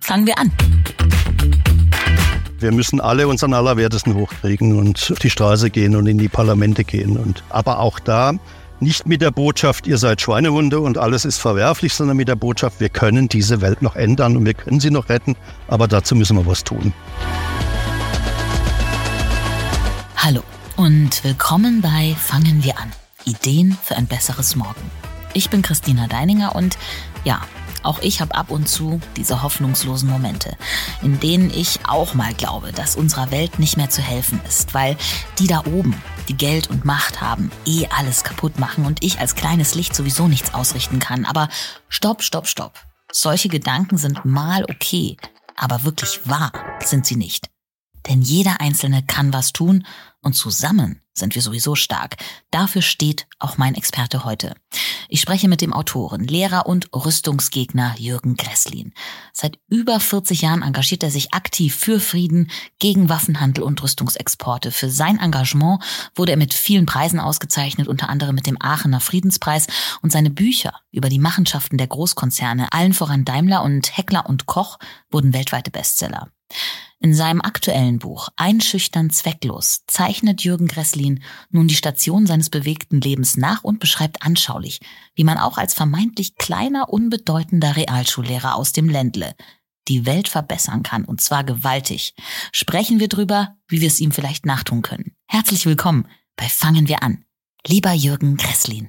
Fangen wir an. Wir müssen alle unseren Allerwertesten hochkriegen und auf die Straße gehen und in die Parlamente gehen. Und, aber auch da nicht mit der Botschaft, ihr seid Schweinehunde und alles ist verwerflich, sondern mit der Botschaft, wir können diese Welt noch ändern und wir können sie noch retten, aber dazu müssen wir was tun. Hallo und willkommen bei Fangen wir an. Ideen für ein besseres Morgen. Ich bin Christina Deininger und ja, auch ich habe ab und zu diese hoffnungslosen Momente, in denen ich auch mal glaube, dass unserer Welt nicht mehr zu helfen ist, weil die da oben, die Geld und Macht haben, eh alles kaputt machen und ich als kleines Licht sowieso nichts ausrichten kann. Aber stopp, stopp, stopp. Solche Gedanken sind mal okay, aber wirklich wahr sind sie nicht. Denn jeder Einzelne kann was tun und zusammen sind wir sowieso stark. Dafür steht auch mein Experte heute. Ich spreche mit dem Autoren, Lehrer und Rüstungsgegner Jürgen Gresslin. Seit über 40 Jahren engagiert er sich aktiv für Frieden, gegen Waffenhandel und Rüstungsexporte. Für sein Engagement wurde er mit vielen Preisen ausgezeichnet, unter anderem mit dem Aachener Friedenspreis und seine Bücher über die Machenschaften der Großkonzerne, allen voran Daimler und Heckler und Koch, wurden weltweite Bestseller. In seinem aktuellen Buch Einschüchtern zwecklos zeichnet Jürgen Gresslin nun die Station seines bewegten Lebens nach und beschreibt anschaulich, wie man auch als vermeintlich kleiner, unbedeutender Realschullehrer aus dem Ländle die Welt verbessern kann, und zwar gewaltig. Sprechen wir drüber, wie wir es ihm vielleicht nachtun können. Herzlich willkommen bei Fangen wir an. Lieber Jürgen Gresslin.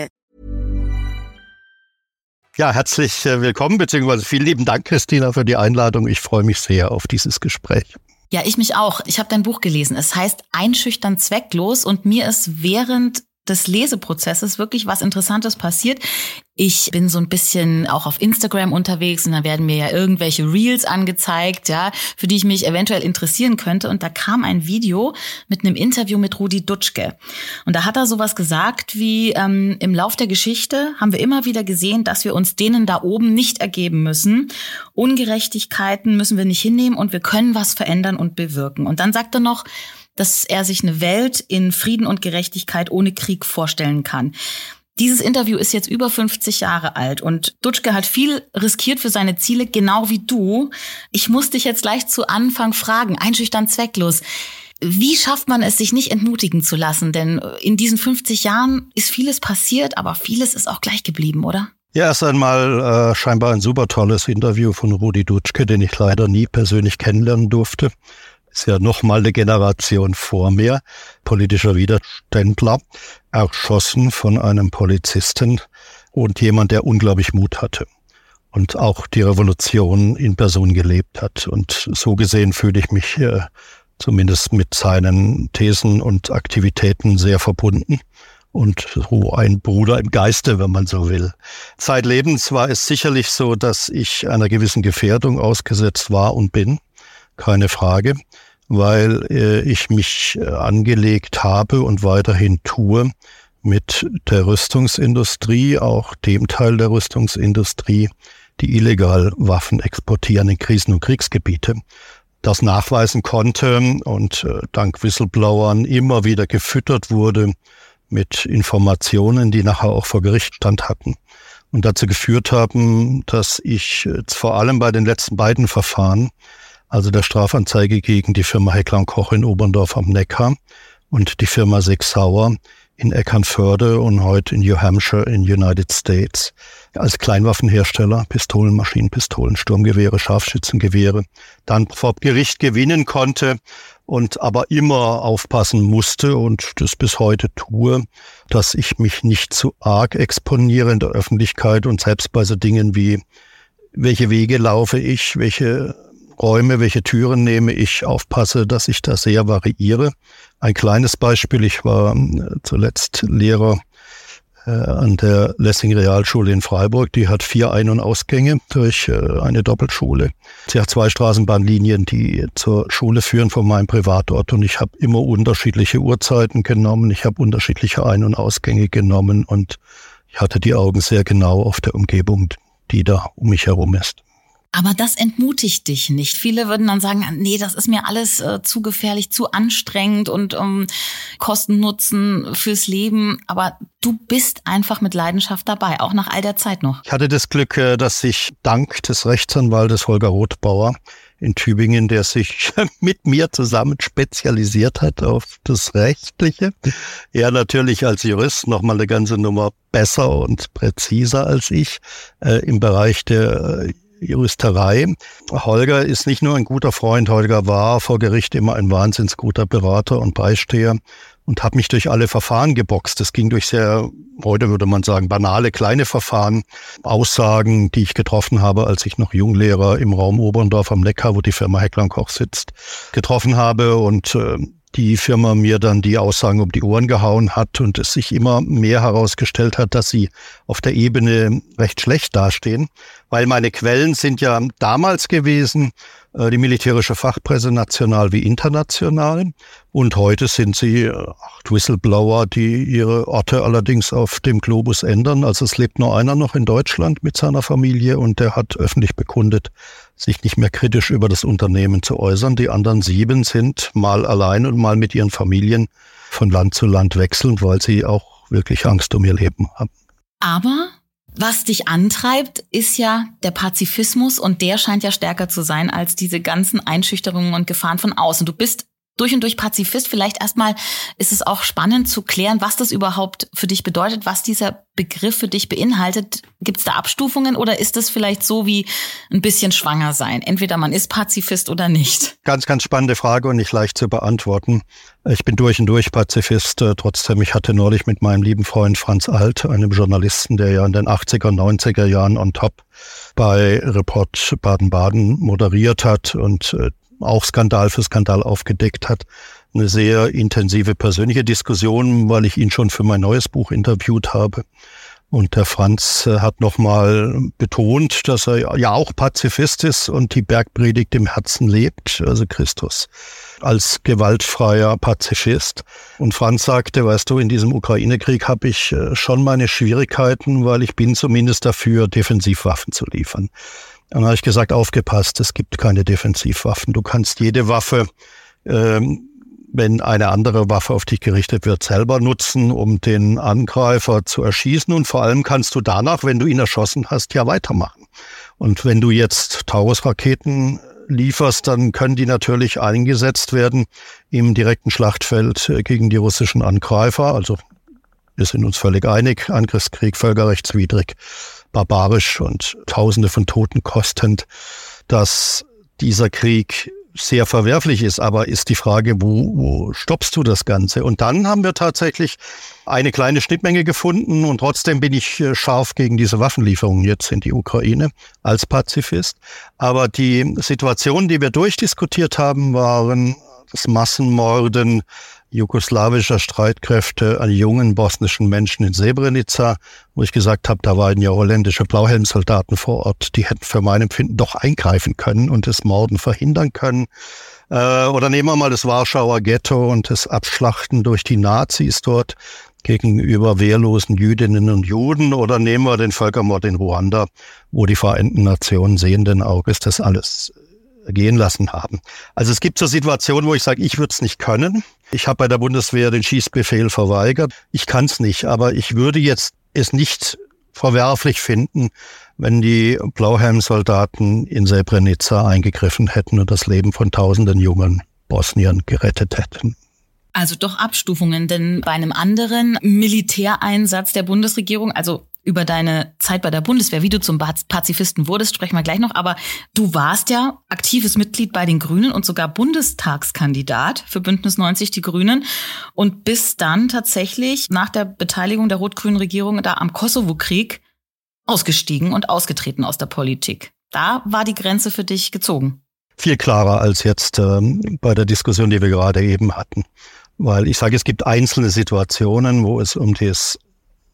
Ja, herzlich äh, willkommen, beziehungsweise vielen lieben Dank, Christina, für die Einladung. Ich freue mich sehr auf dieses Gespräch. Ja, ich mich auch. Ich habe dein Buch gelesen. Es heißt Einschüchtern zwecklos und mir ist während des Leseprozesses wirklich was Interessantes passiert. Ich bin so ein bisschen auch auf Instagram unterwegs und da werden mir ja irgendwelche Reels angezeigt, ja, für die ich mich eventuell interessieren könnte. Und da kam ein Video mit einem Interview mit Rudi Dutschke. Und da hat er sowas gesagt wie, ähm, im Lauf der Geschichte haben wir immer wieder gesehen, dass wir uns denen da oben nicht ergeben müssen. Ungerechtigkeiten müssen wir nicht hinnehmen und wir können was verändern und bewirken. Und dann sagt er noch, dass er sich eine Welt in Frieden und Gerechtigkeit ohne Krieg vorstellen kann. Dieses Interview ist jetzt über 50 Jahre alt und Dutschke hat viel riskiert für seine Ziele, genau wie du. Ich muss dich jetzt gleich zu Anfang fragen, einschüchtern zwecklos. Wie schafft man es, sich nicht entmutigen zu lassen? Denn in diesen 50 Jahren ist vieles passiert, aber vieles ist auch gleich geblieben, oder? Ja, erst einmal äh, scheinbar ein super tolles Interview von Rudi Dutschke, den ich leider nie persönlich kennenlernen durfte ist ja noch mal eine Generation vor mir, politischer Widerständler, erschossen von einem Polizisten und jemand, der unglaublich Mut hatte und auch die Revolution in Person gelebt hat. Und so gesehen fühle ich mich äh, zumindest mit seinen Thesen und Aktivitäten sehr verbunden und so ein Bruder im Geiste, wenn man so will. Zeitlebens war es sicherlich so, dass ich einer gewissen Gefährdung ausgesetzt war und bin keine Frage, weil äh, ich mich äh, angelegt habe und weiterhin tue mit der Rüstungsindustrie, auch dem Teil der Rüstungsindustrie, die illegal Waffen exportieren in Krisen- und Kriegsgebiete, das nachweisen konnte und äh, dank Whistleblowern immer wieder gefüttert wurde mit Informationen, die nachher auch vor Gericht stand hatten und dazu geführt haben, dass ich äh, vor allem bei den letzten beiden Verfahren also der Strafanzeige gegen die Firma Heckler Koch in Oberndorf am Neckar und die Firma Sechsauer in Eckernförde und heute in New Hampshire in United States. Als Kleinwaffenhersteller, Pistolen, Maschinenpistolen, Sturmgewehre, Scharfschützengewehre, dann vor Gericht gewinnen konnte und aber immer aufpassen musste und das bis heute tue, dass ich mich nicht zu arg exponiere in der Öffentlichkeit und selbst bei so Dingen wie welche Wege laufe ich, welche Räume, welche Türen nehme ich, aufpasse, dass ich da sehr variiere. Ein kleines Beispiel, ich war äh, zuletzt Lehrer äh, an der Lessing Realschule in Freiburg. Die hat vier Ein- und Ausgänge durch äh, eine Doppelschule. Sie hat zwei Straßenbahnlinien, die zur Schule führen von meinem Privatort. Und ich habe immer unterschiedliche Uhrzeiten genommen. Ich habe unterschiedliche Ein- und Ausgänge genommen. Und ich hatte die Augen sehr genau auf der Umgebung, die da um mich herum ist. Aber das entmutigt dich nicht. Viele würden dann sagen, nee, das ist mir alles äh, zu gefährlich, zu anstrengend und ähm, Kosten Nutzen fürs Leben. Aber du bist einfach mit Leidenschaft dabei, auch nach all der Zeit noch. Ich hatte das Glück, äh, dass ich dank des Rechtsanwaltes Holger Rothbauer in Tübingen, der sich mit mir zusammen spezialisiert hat auf das Rechtliche. Er natürlich als Jurist noch mal eine ganze Nummer besser und präziser als ich äh, im Bereich der äh, Juristerei. Holger ist nicht nur ein guter Freund, Holger war vor Gericht immer ein wahnsinns guter Berater und Beisteher und hat mich durch alle Verfahren geboxt. Es ging durch sehr, heute würde man sagen, banale kleine Verfahren, Aussagen, die ich getroffen habe, als ich noch Junglehrer im Raum Oberndorf am Neckar, wo die Firma Heckler Koch sitzt, getroffen habe und äh, die Firma mir dann die Aussagen um die Ohren gehauen hat und es sich immer mehr herausgestellt hat, dass sie auf der Ebene recht schlecht dastehen, weil meine Quellen sind ja damals gewesen, äh, die militärische Fachpresse national wie international. Und heute sind sie äh, acht Whistleblower, die ihre Orte allerdings auf dem Globus ändern. Also es lebt nur einer noch in Deutschland mit seiner Familie und der hat öffentlich bekundet, sich nicht mehr kritisch über das Unternehmen zu äußern. Die anderen sieben sind mal allein und mal mit ihren Familien von Land zu Land wechselnd, weil sie auch wirklich Angst um ihr Leben haben. Aber was dich antreibt, ist ja der Pazifismus und der scheint ja stärker zu sein als diese ganzen Einschüchterungen und Gefahren von außen. Du bist durch und durch Pazifist. Vielleicht erstmal ist es auch spannend zu klären, was das überhaupt für dich bedeutet, was dieser Begriff für dich beinhaltet. Gibt es da Abstufungen oder ist es vielleicht so wie ein bisschen schwanger sein? Entweder man ist Pazifist oder nicht. Ganz, ganz spannende Frage und nicht leicht zu beantworten. Ich bin durch und durch Pazifist. Äh, trotzdem, ich hatte neulich mit meinem lieben Freund Franz Alt, einem Journalisten, der ja in den 80er, 90er Jahren on top bei Report Baden-Baden moderiert hat und äh, auch Skandal für Skandal aufgedeckt hat. Eine sehr intensive persönliche Diskussion, weil ich ihn schon für mein neues Buch interviewt habe. Und der Franz äh, hat nochmal betont, dass er ja auch Pazifist ist und die Bergpredigt im Herzen lebt, also Christus als gewaltfreier Pazifist. Und Franz sagte, weißt du, in diesem Ukraine-Krieg habe ich äh, schon meine Schwierigkeiten, weil ich bin zumindest dafür, Defensivwaffen zu liefern. Dann habe ich gesagt, aufgepasst, es gibt keine Defensivwaffen. Du kannst jede Waffe, ähm, wenn eine andere Waffe auf dich gerichtet wird, selber nutzen, um den Angreifer zu erschießen. Und vor allem kannst du danach, wenn du ihn erschossen hast, ja weitermachen. Und wenn du jetzt Taurus-Raketen lieferst, dann können die natürlich eingesetzt werden im direkten Schlachtfeld äh, gegen die russischen Angreifer. Also wir sind uns völlig einig, Angriffskrieg völkerrechtswidrig barbarisch und Tausende von Toten kostend, dass dieser Krieg sehr verwerflich ist. Aber ist die Frage, wo, wo stoppst du das Ganze? Und dann haben wir tatsächlich eine kleine Schnittmenge gefunden und trotzdem bin ich äh, scharf gegen diese Waffenlieferungen jetzt in die Ukraine als Pazifist. Aber die Situationen, die wir durchdiskutiert haben, waren das Massenmorden jugoslawischer Streitkräfte an jungen bosnischen Menschen in Srebrenica, wo ich gesagt habe, da waren ja holländische Blauhelmsoldaten vor Ort, die hätten für mein Empfinden doch eingreifen können und das Morden verhindern können. Äh, oder nehmen wir mal das Warschauer Ghetto und das Abschlachten durch die Nazis dort gegenüber wehrlosen Jüdinnen und Juden oder nehmen wir den Völkermord in Ruanda, wo die Vereinten Nationen sehenden Auges das alles gehen lassen haben. Also es gibt so Situationen, wo ich sage, ich würde es nicht können. Ich habe bei der Bundeswehr den Schießbefehl verweigert. Ich kann es nicht, aber ich würde jetzt es nicht verwerflich finden, wenn die Blauhelmsoldaten in Srebrenica eingegriffen hätten und das Leben von tausenden jungen Bosnien gerettet hätten. Also doch Abstufungen, denn bei einem anderen Militäreinsatz der Bundesregierung, also über deine Zeit bei der Bundeswehr, wie du zum Pazifisten wurdest, sprechen wir gleich noch. Aber du warst ja aktives Mitglied bei den Grünen und sogar Bundestagskandidat für Bündnis 90 Die Grünen und bist dann tatsächlich nach der Beteiligung der rot-grünen Regierung da am Kosovo-Krieg ausgestiegen und ausgetreten aus der Politik. Da war die Grenze für dich gezogen. Viel klarer als jetzt ähm, bei der Diskussion, die wir gerade eben hatten. Weil ich sage, es gibt einzelne Situationen, wo es um das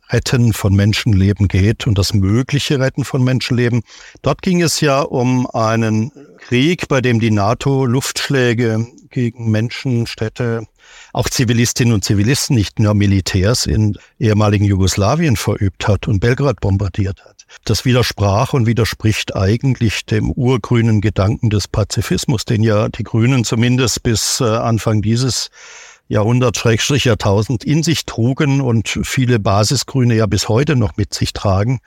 Retten von Menschenleben geht und das mögliche Retten von Menschenleben. Dort ging es ja um einen Krieg, bei dem die NATO Luftschläge gegen Menschen, Städte, auch Zivilistinnen und Zivilisten, nicht nur Militärs in ehemaligen Jugoslawien verübt hat und Belgrad bombardiert hat. Das widersprach und widerspricht eigentlich dem urgrünen Gedanken des Pazifismus, den ja die Grünen zumindest bis äh, Anfang dieses Jahrhundert, Schrägstrich Jahrtausend in sich trugen und viele Basisgrüne ja bis heute noch mit sich tragen.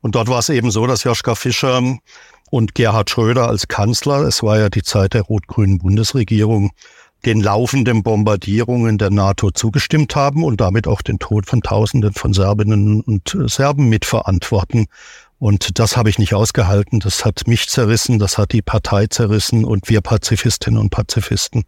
Und dort war es eben so, dass Joschka Fischer und Gerhard Schröder als Kanzler, es war ja die Zeit der rot-grünen Bundesregierung, den laufenden Bombardierungen der NATO zugestimmt haben und damit auch den Tod von Tausenden von Serbinnen und Serben mitverantworten. Und das habe ich nicht ausgehalten. Das hat mich zerrissen, das hat die Partei zerrissen und wir Pazifistinnen und Pazifisten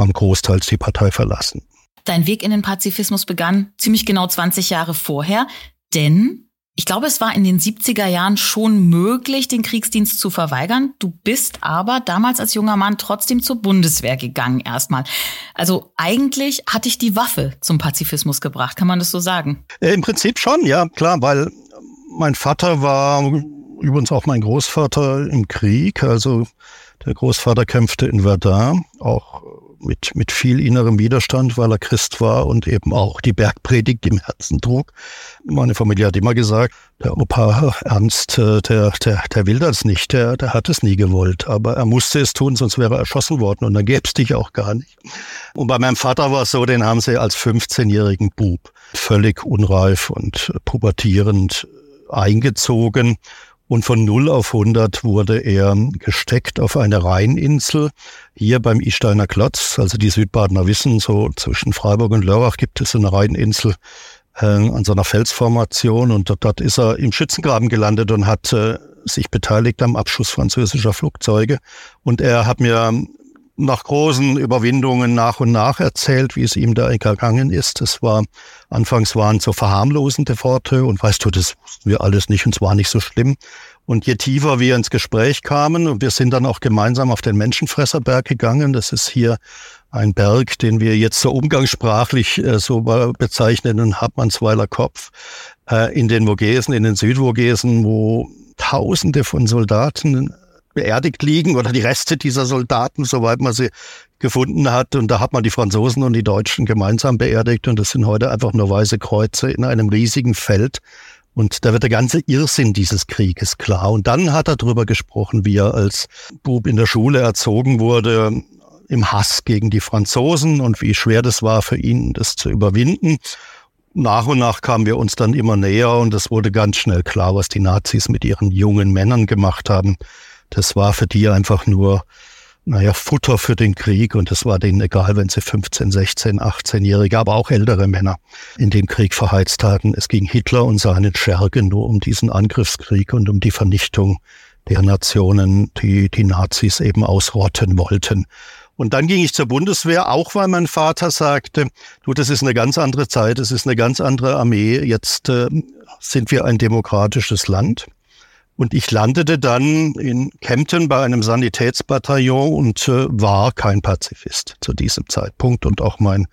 haben großteils die Partei verlassen. Dein Weg in den Pazifismus begann ziemlich genau 20 Jahre vorher, denn ich glaube, es war in den 70er Jahren schon möglich, den Kriegsdienst zu verweigern. Du bist aber damals als junger Mann trotzdem zur Bundeswehr gegangen erstmal. Also eigentlich hatte ich die Waffe zum Pazifismus gebracht, kann man das so sagen? Äh, Im Prinzip schon, ja, klar, weil mein Vater war übrigens auch mein Großvater im Krieg. Also der Großvater kämpfte in Verdun, auch mit, mit viel innerem Widerstand, weil er Christ war und eben auch die Bergpredigt im Herzen trug. Meine Familie hat immer gesagt, der Opa Ernst, äh, der, der, der will das nicht, der, der hat es nie gewollt, aber er musste es tun, sonst wäre er erschossen worden und dann gäbe es dich auch gar nicht. Und bei meinem Vater war es so, den haben sie als 15-jährigen Bub völlig unreif und pubertierend eingezogen und von 0 auf 100 wurde er gesteckt auf eine Rheininsel. Hier beim Isteiner Klotz, also die Südbadener wissen, so zwischen Freiburg und Lörrach gibt es eine Rheininsel äh, an so einer Felsformation. Und dort, dort ist er im Schützengraben gelandet und hat äh, sich beteiligt am Abschuss französischer Flugzeuge. Und er hat mir nach großen Überwindungen nach und nach erzählt, wie es ihm da gegangen ist. Es war, anfangs waren so verharmlosende Worte und weißt du, das wussten wir alles nicht und es war nicht so schlimm. Und je tiefer wir ins Gespräch kamen und wir sind dann auch gemeinsam auf den Menschenfresserberg gegangen. Das ist hier ein Berg, den wir jetzt so umgangssprachlich äh, so bezeichnen, den Hartmannsweiler Kopf, äh, in den Vogesen, in den Südvogesen, wo Tausende von Soldaten beerdigt liegen oder die Reste dieser Soldaten, soweit man sie gefunden hat. Und da hat man die Franzosen und die Deutschen gemeinsam beerdigt. Und das sind heute einfach nur weiße Kreuze in einem riesigen Feld. Und da wird der ganze Irrsinn dieses Krieges klar. Und dann hat er darüber gesprochen, wie er als Bub in der Schule erzogen wurde, im Hass gegen die Franzosen und wie schwer das war für ihn, das zu überwinden. Nach und nach kamen wir uns dann immer näher und es wurde ganz schnell klar, was die Nazis mit ihren jungen Männern gemacht haben. Das war für die einfach nur, naja, Futter für den Krieg und es war denen egal, wenn sie 15, 16, 18-Jährige, aber auch ältere Männer in dem Krieg verheizt hatten. Es ging Hitler und seinen Schergen nur um diesen Angriffskrieg und um die Vernichtung der Nationen, die die Nazis eben ausrotten wollten. Und dann ging ich zur Bundeswehr, auch weil mein Vater sagte, du, das ist eine ganz andere Zeit, es ist eine ganz andere Armee, jetzt äh, sind wir ein demokratisches Land. Und ich landete dann in Kempten bei einem Sanitätsbataillon und äh, war kein Pazifist zu diesem Zeitpunkt. Und auch mein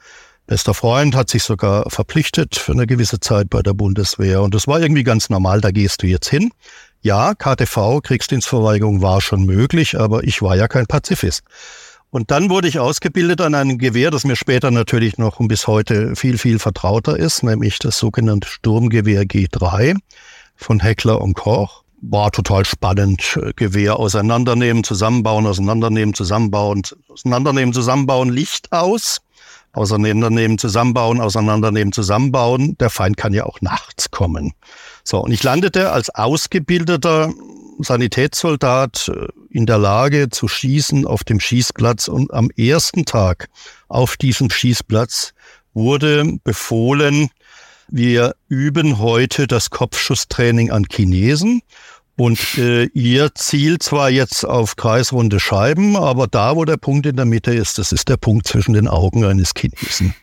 bester Freund hat sich sogar verpflichtet für eine gewisse Zeit bei der Bundeswehr. Und das war irgendwie ganz normal, da gehst du jetzt hin. Ja, KTV, Kriegsdienstverweigerung war schon möglich, aber ich war ja kein Pazifist. Und dann wurde ich ausgebildet an einem Gewehr, das mir später natürlich noch und bis heute viel, viel vertrauter ist, nämlich das sogenannte Sturmgewehr G3 von Heckler und Koch war total spannend. Gewehr auseinandernehmen, zusammenbauen, auseinandernehmen, zusammenbauen, auseinandernehmen, zusammenbauen, Licht aus. Auseinandernehmen, zusammenbauen, auseinandernehmen, zusammenbauen. Der Feind kann ja auch nachts kommen. So, und ich landete als ausgebildeter Sanitätssoldat äh, in der Lage zu schießen auf dem Schießplatz. Und am ersten Tag auf diesem Schießplatz wurde befohlen, wir üben heute das Kopfschusstraining an Chinesen. Und äh, ihr zielt zwar jetzt auf kreisrunde Scheiben, aber da, wo der Punkt in der Mitte ist, das ist der Punkt zwischen den Augen eines Chinesen.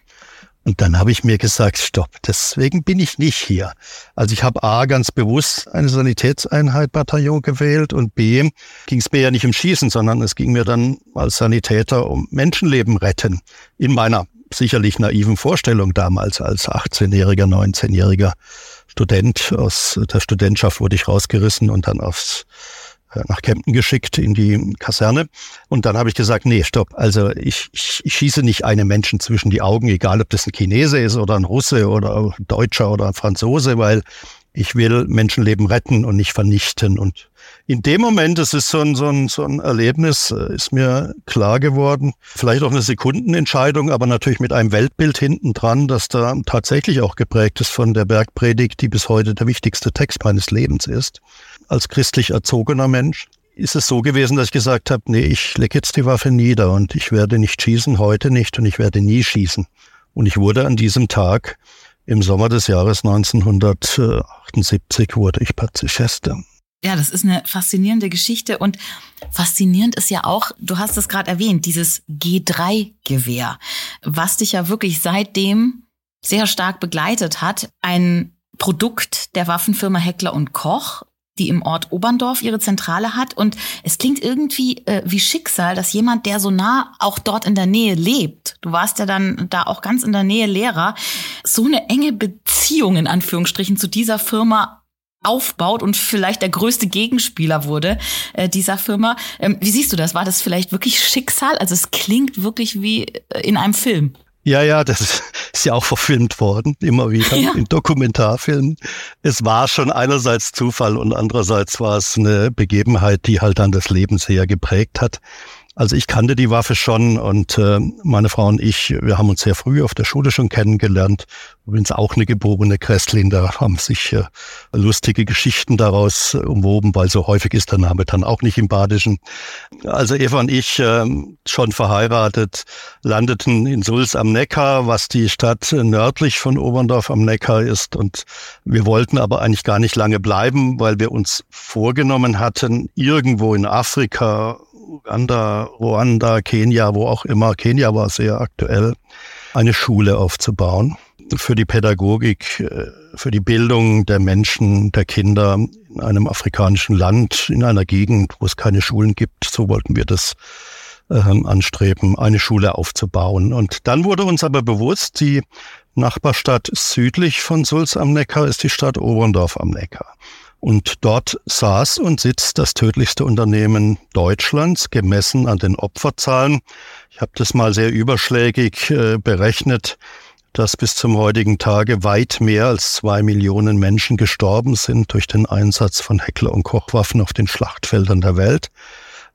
Und dann habe ich mir gesagt, stopp, deswegen bin ich nicht hier. Also ich habe A ganz bewusst eine Sanitätseinheit Bataillon gewählt und B ging es mir ja nicht um Schießen, sondern es ging mir dann als Sanitäter um Menschenleben retten. In meiner sicherlich naiven Vorstellung damals als 18-jähriger, 19-jähriger Student aus der Studentschaft wurde ich rausgerissen und dann aufs äh, nach Kempten geschickt in die Kaserne. Und dann habe ich gesagt, nee, stopp. Also ich, ich, ich schieße nicht einem Menschen zwischen die Augen, egal ob das ein Chinese ist oder ein Russe oder ein Deutscher oder ein Franzose, weil ich will Menschenleben retten und nicht vernichten. Und in dem Moment, das ist so ein, so ein, so ein Erlebnis, äh, ist mir klar geworden, vielleicht auch eine Sekundenentscheidung, aber natürlich mit einem Weltbild hinten dran, das da tatsächlich auch geprägt ist von der Bergpredigt, die bis heute der wichtigste Text meines Lebens ist. Als christlich erzogener Mensch ist es so gewesen, dass ich gesagt habe, nee, ich lege jetzt die Waffe nieder und ich werde nicht schießen, heute nicht und ich werde nie schießen. Und ich wurde an diesem Tag im Sommer des Jahres 1978 wurde ich Pazifist. Ja, das ist eine faszinierende Geschichte und faszinierend ist ja auch, du hast es gerade erwähnt, dieses G3-Gewehr, was dich ja wirklich seitdem sehr stark begleitet hat. Ein Produkt der Waffenfirma Heckler und Koch, die im Ort Oberndorf ihre Zentrale hat. Und es klingt irgendwie äh, wie Schicksal, dass jemand, der so nah auch dort in der Nähe lebt, du warst ja dann da auch ganz in der Nähe Lehrer, so eine enge Beziehung in Anführungsstrichen zu dieser Firma aufbaut und vielleicht der größte Gegenspieler wurde äh, dieser Firma. Ähm, wie siehst du das? War das vielleicht wirklich Schicksal? Also es klingt wirklich wie äh, in einem Film. Ja, ja, das ist ja auch verfilmt worden, immer wieder ja. in Dokumentarfilmen. Es war schon einerseits Zufall und andererseits war es eine Begebenheit, die halt dann das Leben sehr geprägt hat. Also ich kannte die Waffe schon und äh, meine Frau und ich, wir haben uns sehr früh auf der Schule schon kennengelernt. Übrigens auch eine geborene Kresslin, da haben sich äh, lustige Geschichten daraus umwoben, weil so häufig ist der Name dann auch nicht im Badischen. Also Eva und ich, äh, schon verheiratet, landeten in Sulz am Neckar, was die Stadt nördlich von Oberndorf am Neckar ist. Und wir wollten aber eigentlich gar nicht lange bleiben, weil wir uns vorgenommen hatten, irgendwo in Afrika Uganda, Ruanda, Kenia, wo auch immer, Kenia war sehr aktuell, eine Schule aufzubauen für die Pädagogik, äh, für die Bildung der Menschen, der Kinder in einem afrikanischen Land, in einer Gegend, wo es keine Schulen gibt. So wollten wir das ähm, anstreben, eine Schule aufzubauen. Und dann wurde uns aber bewusst, die Nachbarstadt südlich von Sulz am Neckar ist die Stadt Oberndorf am Neckar. Und dort saß und sitzt das tödlichste Unternehmen Deutschlands, gemessen an den Opferzahlen. Ich habe das mal sehr überschlägig äh, berechnet, dass bis zum heutigen Tage weit mehr als zwei Millionen Menschen gestorben sind durch den Einsatz von Heckler- und Kochwaffen auf den Schlachtfeldern der Welt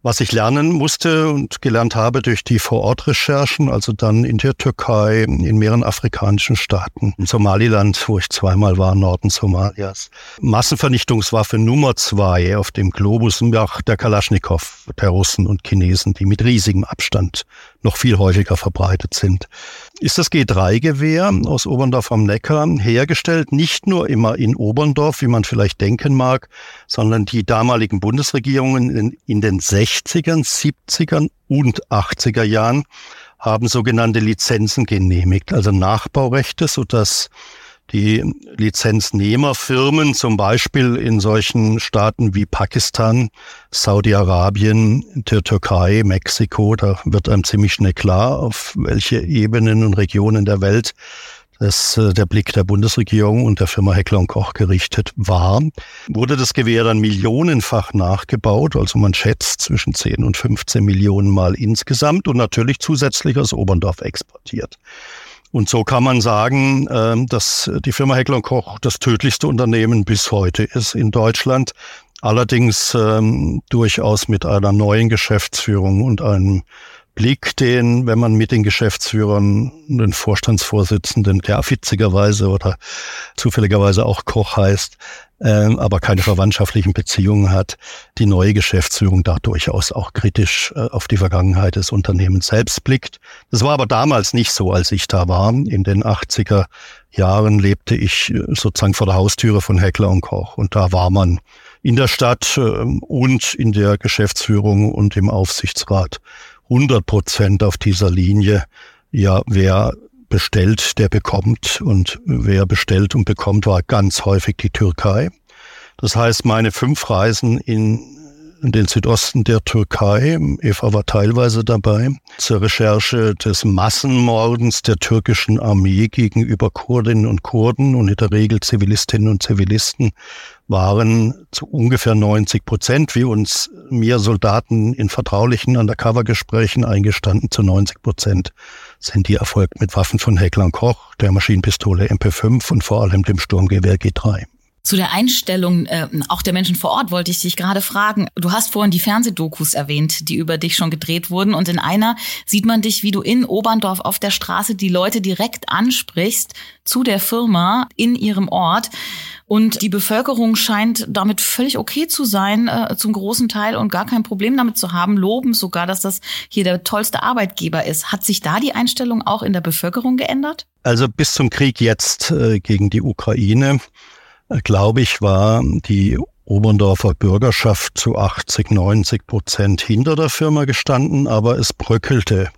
was ich lernen musste und gelernt habe durch die Vorortrecherchen, also dann in der Türkei, in mehreren afrikanischen Staaten, in Somaliland, wo ich zweimal war, Norden Somalias. Massenvernichtungswaffe Nummer zwei auf dem Globus nach der Kalaschnikow der Russen und Chinesen, die mit riesigem Abstand noch viel häufiger verbreitet sind. Ist das G3-Gewehr aus Oberndorf am Neckar hergestellt, nicht nur immer in Oberndorf, wie man vielleicht denken mag, sondern die damaligen Bundesregierungen in, in den 60ern, 70ern und 80er Jahren haben sogenannte Lizenzen genehmigt, also Nachbaurechte, sodass die Lizenznehmerfirmen zum Beispiel in solchen Staaten wie Pakistan, Saudi-Arabien, der Türkei, Mexiko, da wird einem ziemlich schnell klar, auf welche Ebenen und Regionen der Welt dass äh, der Blick der Bundesregierung und der Firma Heckler und Koch gerichtet war, wurde das Gewehr dann millionenfach nachgebaut. Also man schätzt zwischen 10 und 15 Millionen Mal insgesamt und natürlich zusätzlich aus Oberndorf exportiert. Und so kann man sagen, ähm, dass die Firma Heckler Koch das tödlichste Unternehmen bis heute ist in Deutschland. Allerdings ähm, durchaus mit einer neuen Geschäftsführung und einem Blick, den, wenn man mit den Geschäftsführern, den Vorstandsvorsitzenden, der witzigerweise oder zufälligerweise auch Koch heißt, ähm, aber keine verwandtschaftlichen Beziehungen hat, die neue Geschäftsführung da durchaus auch kritisch äh, auf die Vergangenheit des Unternehmens selbst blickt. Das war aber damals nicht so, als ich da war. In den 80er Jahren lebte ich äh, sozusagen vor der Haustüre von Heckler und Koch und da war man in der Stadt äh, und in der Geschäftsführung und im Aufsichtsrat 100 Prozent auf dieser Linie. Ja, wer bestellt, der bekommt. Und wer bestellt und bekommt, war ganz häufig die Türkei. Das heißt, meine fünf Reisen in den Südosten der Türkei. Eva war teilweise dabei zur Recherche des Massenmordens der türkischen Armee gegenüber Kurdinnen und Kurden und in der Regel Zivilistinnen und Zivilisten waren zu ungefähr 90 Prozent, wie uns mir Soldaten in vertraulichen Undercover-Gesprächen eingestanden, zu 90 Prozent sind die erfolgt mit Waffen von Heckler Koch, der Maschinenpistole MP5 und vor allem dem Sturmgewehr G3. Zu der Einstellung äh, auch der Menschen vor Ort wollte ich dich gerade fragen. Du hast vorhin die Fernsehdokus erwähnt, die über dich schon gedreht wurden. Und in einer sieht man dich, wie du in Oberndorf auf der Straße die Leute direkt ansprichst zu der Firma in ihrem Ort. Und die Bevölkerung scheint damit völlig okay zu sein, äh, zum großen Teil und gar kein Problem damit zu haben, loben sogar, dass das hier der tollste Arbeitgeber ist. Hat sich da die Einstellung auch in der Bevölkerung geändert? Also bis zum Krieg jetzt äh, gegen die Ukraine glaube ich, war die Oberndorfer Bürgerschaft zu 80, 90 Prozent hinter der Firma gestanden, aber es bröckelte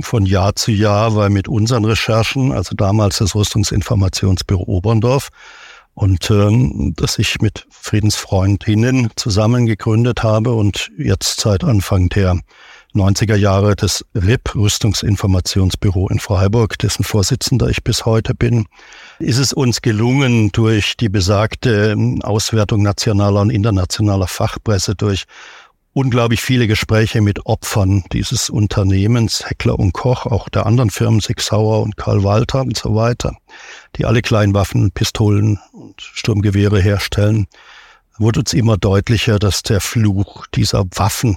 von Jahr zu Jahr, weil mit unseren Recherchen, also damals das Rüstungsinformationsbüro Oberndorf, und ähm, dass ich mit Friedensfreundinnen zusammen gegründet habe und jetzt seit Anfang der 90er Jahre das RIP, Rüstungsinformationsbüro in Freiburg, dessen Vorsitzender ich bis heute bin, ist es uns gelungen, durch die besagte Auswertung nationaler und internationaler Fachpresse, durch unglaublich viele Gespräche mit Opfern dieses Unternehmens, Heckler und Koch, auch der anderen Firmen, Sig Sauer und Karl Walter und so weiter, die alle Kleinwaffen, Pistolen und Sturmgewehre herstellen, wurde uns immer deutlicher, dass der Fluch dieser Waffen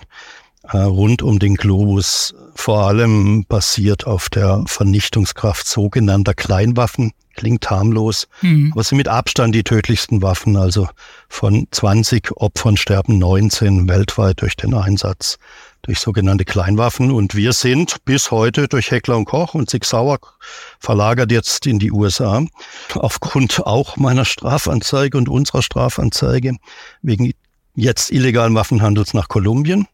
rund um den Globus vor allem basiert auf der Vernichtungskraft sogenannter Kleinwaffen. Klingt harmlos, mhm. aber sind mit Abstand die tödlichsten Waffen. Also von 20 Opfern sterben 19 weltweit durch den Einsatz durch sogenannte Kleinwaffen. Und wir sind bis heute durch Heckler und Koch und Sig Sauer verlagert jetzt in die USA. Aufgrund auch meiner Strafanzeige und unserer Strafanzeige wegen jetzt illegalen Waffenhandels nach Kolumbien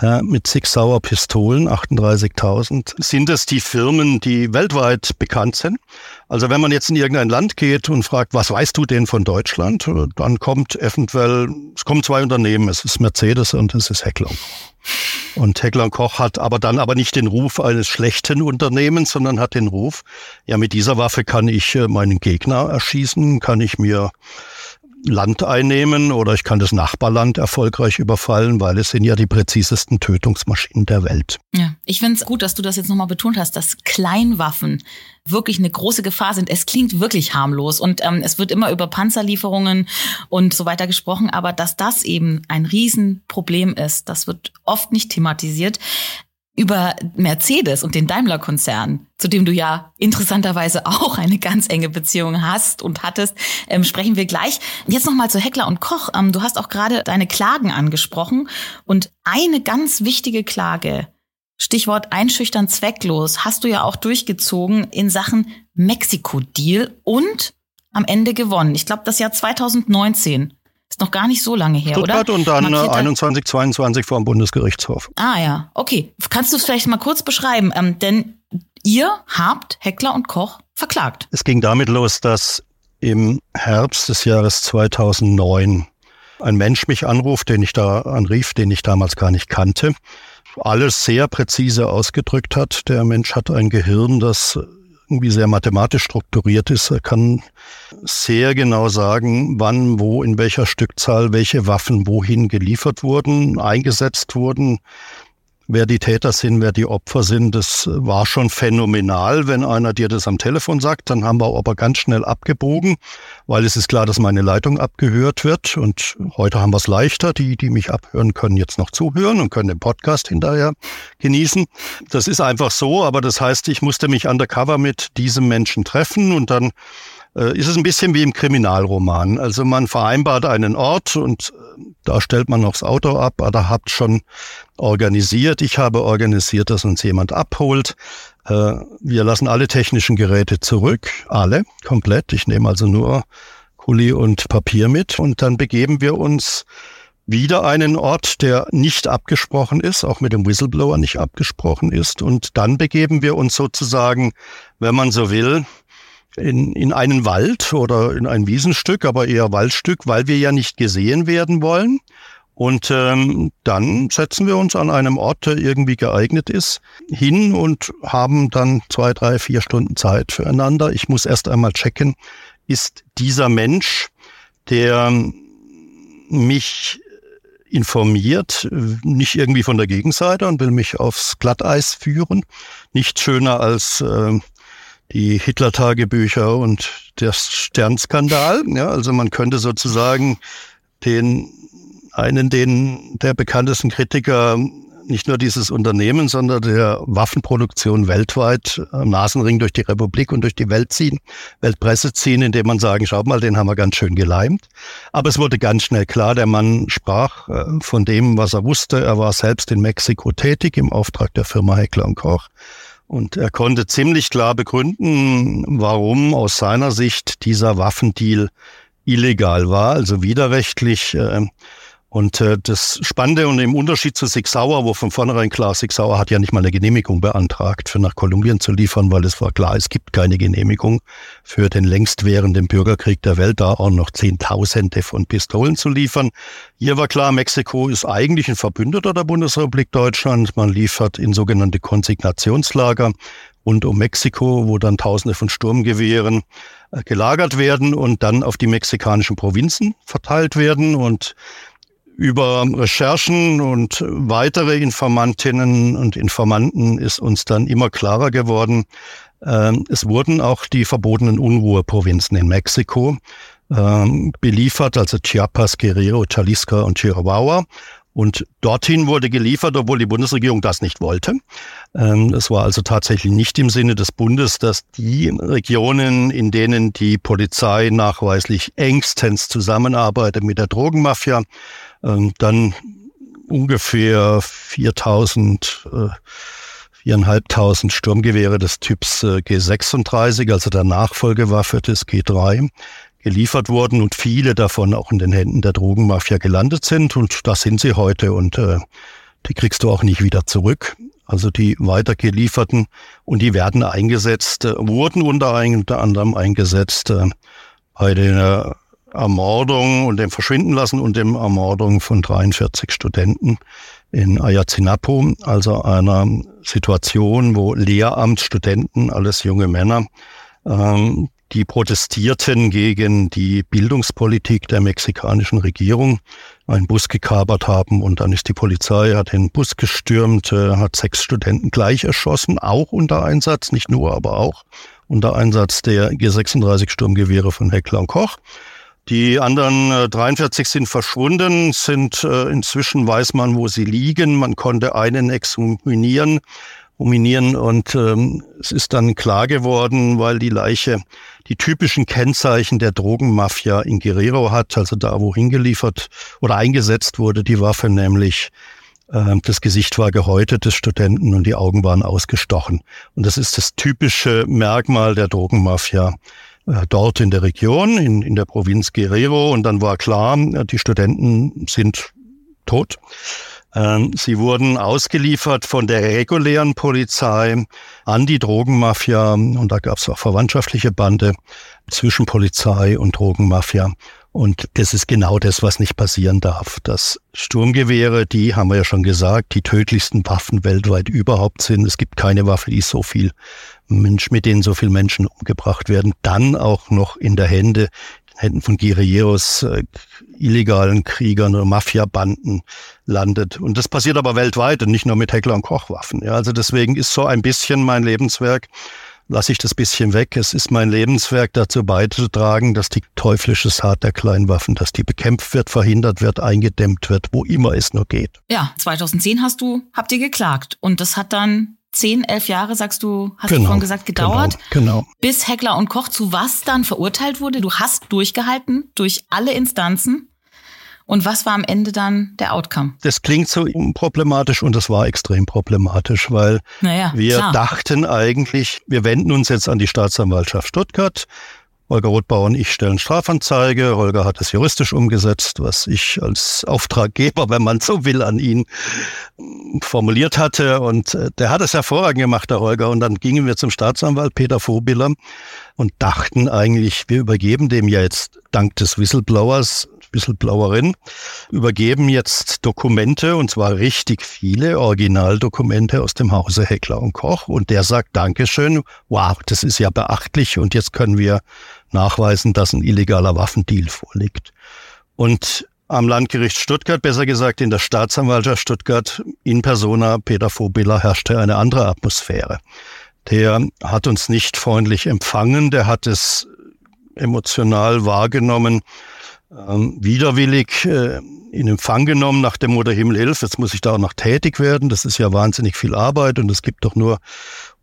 äh, mit Six Sauer Pistolen, 38.000. Sind es die Firmen, die weltweit bekannt sind? Also wenn man jetzt in irgendein Land geht und fragt, was weißt du denn von Deutschland, dann kommt eventuell, es kommen zwei Unternehmen, es ist Mercedes und es ist Heckler. Und Heckler Koch hat aber dann aber nicht den Ruf eines schlechten Unternehmens, sondern hat den Ruf, ja, mit dieser Waffe kann ich äh, meinen Gegner erschießen, kann ich mir Land einnehmen oder ich kann das Nachbarland erfolgreich überfallen, weil es sind ja die präzisesten Tötungsmaschinen der Welt. Ja, ich finde es gut, dass du das jetzt nochmal betont hast, dass Kleinwaffen wirklich eine große Gefahr sind. Es klingt wirklich harmlos und ähm, es wird immer über Panzerlieferungen und so weiter gesprochen, aber dass das eben ein Riesenproblem ist, das wird oft nicht thematisiert über Mercedes und den Daimler-Konzern, zu dem du ja interessanterweise auch eine ganz enge Beziehung hast und hattest, ähm, sprechen wir gleich. Jetzt nochmal zu Heckler und Koch. Ähm, du hast auch gerade deine Klagen angesprochen und eine ganz wichtige Klage, Stichwort einschüchtern zwecklos, hast du ja auch durchgezogen in Sachen Mexiko-Deal und am Ende gewonnen. Ich glaube, das Jahr 2019. Ist noch gar nicht so lange her, Stuttgart oder? und dann Markierte 21, 22 vor dem Bundesgerichtshof. Ah ja, okay. Kannst du es vielleicht mal kurz beschreiben? Ähm, denn ihr habt Heckler und Koch verklagt. Es ging damit los, dass im Herbst des Jahres 2009 ein Mensch mich anruft, den ich da anrief, den ich damals gar nicht kannte, alles sehr präzise ausgedrückt hat. Der Mensch hat ein Gehirn, das irgendwie sehr mathematisch strukturiert ist. Er kann sehr genau sagen, wann, wo, in welcher Stückzahl welche Waffen wohin geliefert wurden, eingesetzt wurden, wer die Täter sind, wer die Opfer sind. Das war schon phänomenal. Wenn einer dir das am Telefon sagt, dann haben wir aber ganz schnell abgebogen, weil es ist klar, dass meine Leitung abgehört wird. Und heute haben wir es leichter. Die, die mich abhören, können jetzt noch zuhören und können den Podcast hinterher genießen. Das ist einfach so, aber das heißt, ich musste mich undercover mit diesem Menschen treffen und dann ist es ein bisschen wie im Kriminalroman. Also man vereinbart einen Ort und äh, da stellt man noch das Auto ab, oder habt schon organisiert. Ich habe organisiert, dass uns jemand abholt. Äh, wir lassen alle technischen Geräte zurück, alle, komplett. Ich nehme also nur Kuli und Papier mit und dann begeben wir uns wieder einen Ort, der nicht abgesprochen ist, auch mit dem Whistleblower nicht abgesprochen ist. Und dann begeben wir uns sozusagen, wenn man so will, in, in einen Wald oder in ein Wiesenstück, aber eher Waldstück, weil wir ja nicht gesehen werden wollen. Und ähm, dann setzen wir uns an einem Ort, der irgendwie geeignet ist, hin und haben dann zwei, drei, vier Stunden Zeit füreinander. Ich muss erst einmal checken, ist dieser Mensch, der mich informiert, nicht irgendwie von der Gegenseite und will mich aufs Glatteis führen. Nicht schöner als äh, die Hitler-Tagebücher und der Sternskandal. Ja, also man könnte sozusagen den einen den der bekanntesten Kritiker nicht nur dieses Unternehmen, sondern der Waffenproduktion weltweit am Nasenring durch die Republik und durch die Welt ziehen, Weltpresse ziehen, indem man sagen, schaut mal, den haben wir ganz schön geleimt. Aber es wurde ganz schnell klar, der Mann sprach äh, von dem, was er wusste. Er war selbst in Mexiko tätig im Auftrag der Firma Heckler und Koch. Und er konnte ziemlich klar begründen, warum aus seiner Sicht dieser Waffendeal illegal war, also widerrechtlich. Äh, und äh, das Spannende und im Unterschied zu Sig Sauer, wo von vornherein klar, Sig Sauer hat ja nicht mal eine Genehmigung beantragt, für nach Kolumbien zu liefern, weil es war klar, es gibt keine Genehmigung für den längst währenden Bürgerkrieg der Welt, da auch noch Zehntausende von Pistolen zu liefern. Hier war klar, Mexiko ist eigentlich ein Verbündeter der Bundesrepublik Deutschland. Man liefert in sogenannte Konsignationslager rund um Mexiko, wo dann Tausende von Sturmgewehren äh, gelagert werden und dann auf die mexikanischen Provinzen verteilt werden und über Recherchen und weitere Informantinnen und Informanten ist uns dann immer klarer geworden, ähm, es wurden auch die verbotenen Unruheprovinzen in Mexiko ähm, beliefert, also Chiapas, Guerrero, Jalisco und Chihuahua. Und dorthin wurde geliefert, obwohl die Bundesregierung das nicht wollte. Ähm, es war also tatsächlich nicht im Sinne des Bundes, dass die Regionen, in denen die Polizei nachweislich engstens zusammenarbeitet mit der Drogenmafia, dann ungefähr 4000, äh, viereinhalbtausend Sturmgewehre des Typs äh, G36, also der Nachfolgewaffe des G3, geliefert wurden und viele davon auch in den Händen der Drogenmafia gelandet sind. Und das sind sie heute und äh, die kriegst du auch nicht wieder zurück. Also die weitergelieferten und die werden eingesetzt, äh, wurden unter anderem eingesetzt äh, bei der Ermordung und dem Verschwinden lassen und dem Ermordung von 43 Studenten in Ayotzinapa, also einer Situation, wo Lehramtsstudenten, alles junge Männer, ähm, die protestierten gegen die Bildungspolitik der mexikanischen Regierung, einen Bus gekapert haben und dann ist die Polizei, hat den Bus gestürmt, äh, hat sechs Studenten gleich erschossen, auch unter Einsatz, nicht nur, aber auch unter Einsatz der G36 Sturmgewehre von Heckler und Koch. Die anderen 43 äh, sind verschwunden, sind äh, inzwischen weiß man, wo sie liegen. Man konnte einen exhuminieren, huminieren und ähm, es ist dann klar geworden, weil die Leiche die typischen Kennzeichen der Drogenmafia in Guerrero hat, also da, wo hingeliefert oder eingesetzt wurde, die Waffe nämlich äh, das Gesicht war gehäutet des Studenten und die Augen waren ausgestochen. Und das ist das typische Merkmal der Drogenmafia dort in der Region, in, in der Provinz Guerrero. Und dann war klar, äh, die Studenten sind tot. Ähm, sie wurden ausgeliefert von der regulären Polizei an die Drogenmafia und da gab es auch verwandtschaftliche Bande zwischen Polizei und Drogenmafia. Und das ist genau das, was nicht passieren darf. Dass Sturmgewehre, die haben wir ja schon gesagt, die tödlichsten Waffen weltweit überhaupt sind. Es gibt keine Waffe, die so viel Mensch, mit denen so viele Menschen umgebracht werden, dann auch noch in der Hände, Händen von Guerilleros, äh, illegalen Kriegern oder Mafiabanden landet. Und das passiert aber weltweit und nicht nur mit Heckler- und Kochwaffen. Ja, also deswegen ist so ein bisschen mein Lebenswerk lasse ich das bisschen weg. Es ist mein Lebenswerk dazu beizutragen, dass die teuflische Saat der Kleinwaffen, dass die bekämpft wird, verhindert wird, eingedämmt wird, wo immer es nur geht. Ja, 2010 hast du, habt ihr geklagt und das hat dann zehn, elf Jahre, sagst du, hast genau, du vorhin gesagt, gedauert. Genau, genau. Bis Heckler und Koch zu was dann verurteilt wurde. Du hast durchgehalten durch alle Instanzen. Und was war am Ende dann der Outcome? Das klingt so problematisch und das war extrem problematisch, weil naja, wir klar. dachten eigentlich, wir wenden uns jetzt an die Staatsanwaltschaft Stuttgart Holger Rothbauer und ich stellen Strafanzeige. Holger hat es juristisch umgesetzt, was ich als Auftraggeber, wenn man so will, an ihn formuliert hatte. Und äh, der hat es hervorragend gemacht, der Holger. Und dann gingen wir zum Staatsanwalt Peter Vorbiller und dachten eigentlich, wir übergeben dem ja jetzt dank des Whistleblowers Whistleblowerin, übergeben jetzt Dokumente, und zwar richtig viele Originaldokumente aus dem Hause Heckler und Koch. Und der sagt Dankeschön, wow, das ist ja beachtlich und jetzt können wir nachweisen, dass ein illegaler Waffendeal vorliegt. Und am Landgericht Stuttgart, besser gesagt in der Staatsanwaltschaft Stuttgart, in persona Peter Vobiller herrschte eine andere Atmosphäre. Der hat uns nicht freundlich empfangen, der hat es emotional wahrgenommen, ähm, widerwillig äh, in Empfang genommen nach dem Mutter Himmel hilf. Jetzt muss ich da auch noch tätig werden. Das ist ja wahnsinnig viel Arbeit und es gibt doch nur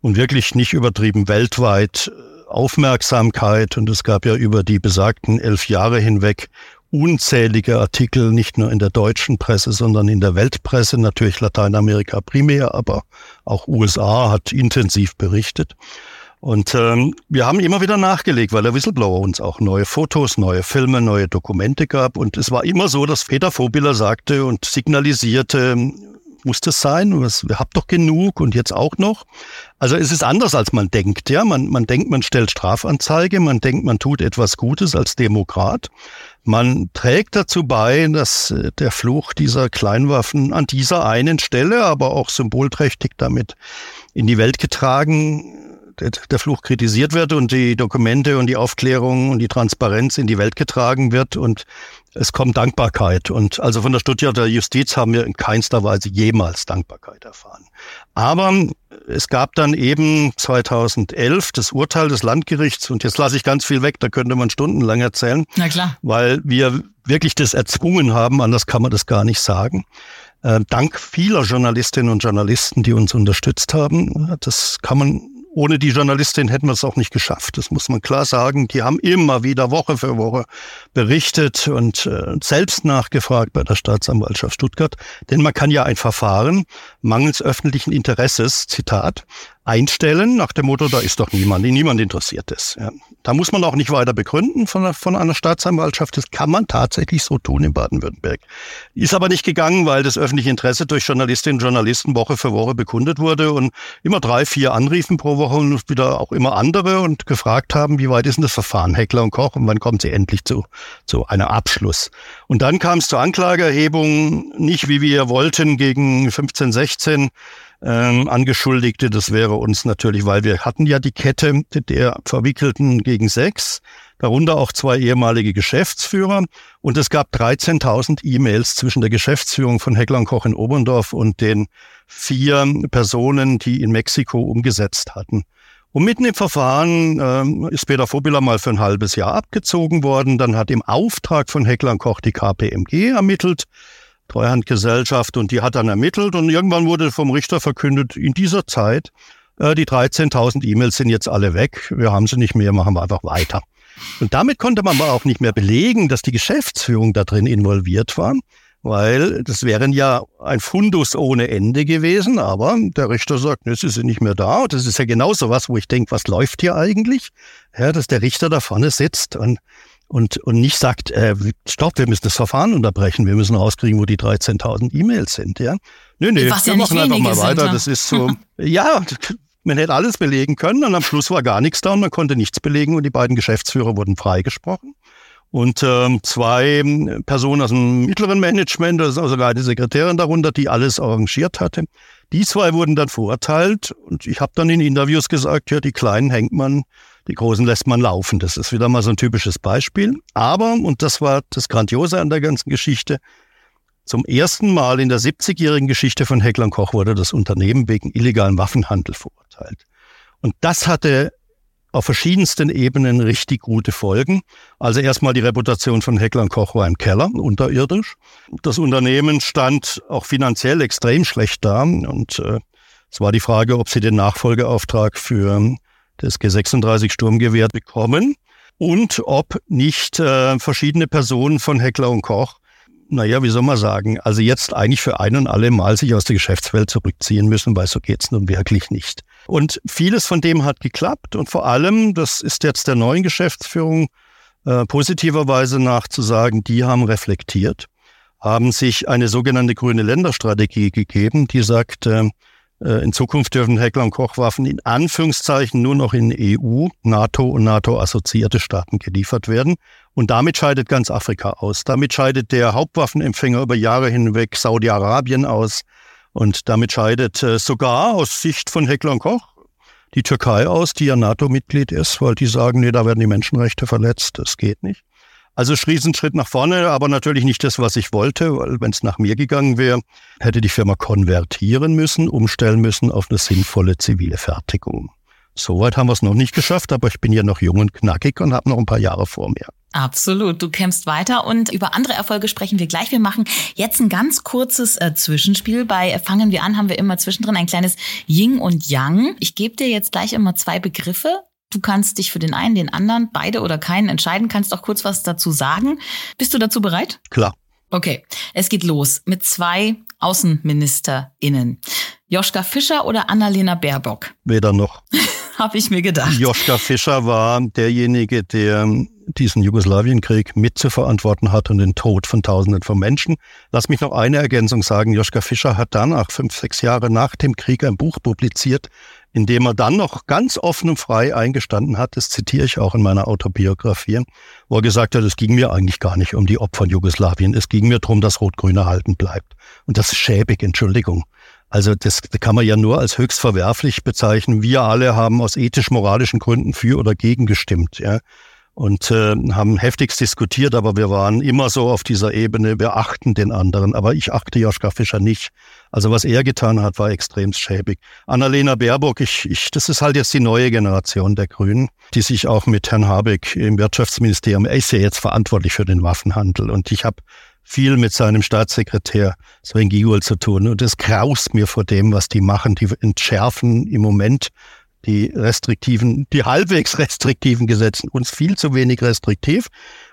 und wirklich nicht übertrieben weltweit äh, Aufmerksamkeit. Und es gab ja über die besagten elf Jahre hinweg unzählige Artikel, nicht nur in der deutschen Presse, sondern in der Weltpresse, natürlich Lateinamerika primär, aber auch USA hat intensiv berichtet. Und ähm, wir haben immer wieder nachgelegt, weil der Whistleblower uns auch neue Fotos, neue Filme, neue Dokumente gab. Und es war immer so, dass Peter Vobiller sagte und signalisierte, muss das sein? Was, wir habt doch genug und jetzt auch noch. Also es ist anders, als man denkt. Ja, man, man denkt, man stellt Strafanzeige, man denkt, man tut etwas Gutes als Demokrat. Man trägt dazu bei, dass äh, der Fluch dieser Kleinwaffen an dieser einen Stelle, aber auch symbolträchtig damit in die Welt getragen der Fluch kritisiert wird und die Dokumente und die Aufklärung und die Transparenz in die Welt getragen wird und es kommt Dankbarkeit. Und also von der Stuttgarter Justiz haben wir in keinster Weise jemals Dankbarkeit erfahren. Aber es gab dann eben 2011 das Urteil des Landgerichts und jetzt lasse ich ganz viel weg, da könnte man stundenlang erzählen. Na klar. Weil wir wirklich das erzwungen haben, anders kann man das gar nicht sagen. Äh, dank vieler Journalistinnen und Journalisten, die uns unterstützt haben. Das kann man ohne die Journalistin hätten wir es auch nicht geschafft. Das muss man klar sagen. Die haben immer wieder Woche für Woche berichtet und äh, selbst nachgefragt bei der Staatsanwaltschaft Stuttgart. Denn man kann ja ein Verfahren mangels öffentlichen Interesses, Zitat, einstellen nach dem Motto, da ist doch niemand, niemand interessiert ist. Ja. Da muss man auch nicht weiter begründen von, von einer Staatsanwaltschaft. Das kann man tatsächlich so tun in Baden-Württemberg. Ist aber nicht gegangen, weil das öffentliche Interesse durch Journalistinnen und Journalisten Woche für Woche bekundet wurde und immer drei, vier Anriefen pro Woche und wieder auch immer andere und gefragt haben, wie weit ist denn das Verfahren Heckler und Koch und wann kommt sie endlich zu, zu einem Abschluss. Und dann kam es zur Anklageerhebung, nicht wie wir wollten gegen 15, 16 ähm, Angeschuldigte. Das wäre uns natürlich, weil wir hatten ja die Kette der Verwickelten gegen sechs, darunter auch zwei ehemalige Geschäftsführer. Und es gab 13.000 E-Mails zwischen der Geschäftsführung von Heckler Koch in Oberndorf und den vier Personen, die in Mexiko umgesetzt hatten. Und mitten im Verfahren äh, ist Peter Vobiller mal für ein halbes Jahr abgezogen worden. Dann hat im Auftrag von Heckler Koch die KPMG ermittelt. Treuhandgesellschaft und die hat dann ermittelt und irgendwann wurde vom Richter verkündet, in dieser Zeit, äh, die 13.000 E-Mails sind jetzt alle weg, wir haben sie nicht mehr, machen wir einfach weiter. Und damit konnte man aber auch nicht mehr belegen, dass die Geschäftsführung da drin involviert war, weil das wären ja ein Fundus ohne Ende gewesen, aber der Richter sagt, ne, sie sind nicht mehr da. Und das ist ja genauso was, wo ich denke, was läuft hier eigentlich? Ja, dass der Richter da vorne sitzt und und, und nicht sagt, äh, stopp, wir müssen das Verfahren unterbrechen, wir müssen rauskriegen, wo die 13.000 E-Mails sind, ja. Nö, nö, Was wir ja machen einfach mal sind, weiter. ne? Das ist so, ja, man hätte alles belegen können und am Schluss war gar nichts da und man konnte nichts belegen und die beiden Geschäftsführer wurden freigesprochen. Und ähm, zwei Personen aus dem mittleren Management, also sogar die Sekretärin darunter, die alles arrangiert hatte. Die zwei wurden dann verurteilt und ich habe dann in Interviews gesagt, ja, die Kleinen hängt man die Großen lässt man laufen. Das ist wieder mal so ein typisches Beispiel. Aber, und das war das Grandiose an der ganzen Geschichte, zum ersten Mal in der 70-jährigen Geschichte von Heckler Koch wurde das Unternehmen wegen illegalen Waffenhandel verurteilt. Und das hatte auf verschiedensten Ebenen richtig gute Folgen. Also erstmal die Reputation von Heckler Koch war im Keller, unterirdisch. Das Unternehmen stand auch finanziell extrem schlecht da und äh, es war die Frage, ob sie den Nachfolgeauftrag für das G36 Sturmgewehr bekommen und ob nicht äh, verschiedene Personen von Heckler und Koch, naja, wie soll man sagen, also jetzt eigentlich für ein und alle Mal sich aus der Geschäftswelt zurückziehen müssen, weil so geht's nun wirklich nicht. Und vieles von dem hat geklappt und vor allem, das ist jetzt der neuen Geschäftsführung äh, positiverweise nachzusagen, die haben reflektiert, haben sich eine sogenannte grüne Länderstrategie gegeben, die sagt, äh, in Zukunft dürfen Heckler- und Kochwaffen in Anführungszeichen nur noch in EU, NATO und NATO-assoziierte Staaten geliefert werden. Und damit scheidet ganz Afrika aus. Damit scheidet der Hauptwaffenempfänger über Jahre hinweg Saudi-Arabien aus. Und damit scheidet äh, sogar aus Sicht von Heckler und Koch die Türkei aus, die ja NATO-Mitglied ist, weil die sagen, nee, da werden die Menschenrechte verletzt. Das geht nicht. Also Riesenschritt nach vorne, aber natürlich nicht das, was ich wollte, weil wenn es nach mir gegangen wäre, hätte die Firma konvertieren müssen, umstellen müssen auf eine sinnvolle zivile Fertigung. Soweit haben wir es noch nicht geschafft, aber ich bin ja noch jung und knackig und habe noch ein paar Jahre vor mir. Absolut, du kämpfst weiter und über andere Erfolge sprechen wir gleich. Wir machen jetzt ein ganz kurzes äh, Zwischenspiel. Bei Fangen wir an haben wir immer zwischendrin ein kleines Ying und Yang. Ich gebe dir jetzt gleich immer zwei Begriffe Du kannst dich für den einen, den anderen, beide oder keinen entscheiden, kannst auch kurz was dazu sagen. Bist du dazu bereit? Klar. Okay, es geht los mit zwei AußenministerInnen. Joschka Fischer oder Annalena Baerbock? Weder noch. Habe ich mir gedacht. Joschka Fischer war derjenige, der diesen Jugoslawienkrieg mitzuverantworten hat und den Tod von Tausenden von Menschen. Lass mich noch eine Ergänzung sagen. Joschka Fischer hat danach, fünf, sechs Jahre nach dem Krieg, ein Buch publiziert, indem er dann noch ganz offen und frei eingestanden hat, das zitiere ich auch in meiner Autobiografie, wo er gesagt hat, es ging mir eigentlich gar nicht um die Opfer in Jugoslawien, es ging mir darum, dass Rot-Grün erhalten bleibt. Und das ist schäbig, Entschuldigung. Also das kann man ja nur als höchst verwerflich bezeichnen. Wir alle haben aus ethisch-moralischen Gründen für oder gegen gestimmt. Ja und äh, haben heftigst diskutiert, aber wir waren immer so auf dieser Ebene, wir achten den anderen. Aber ich achte Joschka Fischer nicht. Also was er getan hat, war extrem schäbig. Annalena Baerbock, ich, ich, das ist halt jetzt die neue Generation der Grünen, die sich auch mit Herrn Habeck im Wirtschaftsministerium, er ist ja jetzt verantwortlich für den Waffenhandel und ich habe viel mit seinem Staatssekretär Sven Giegold zu tun und es graust mir vor dem, was die machen. Die entschärfen im Moment die restriktiven, die halbwegs restriktiven Gesetzen uns viel zu wenig restriktiv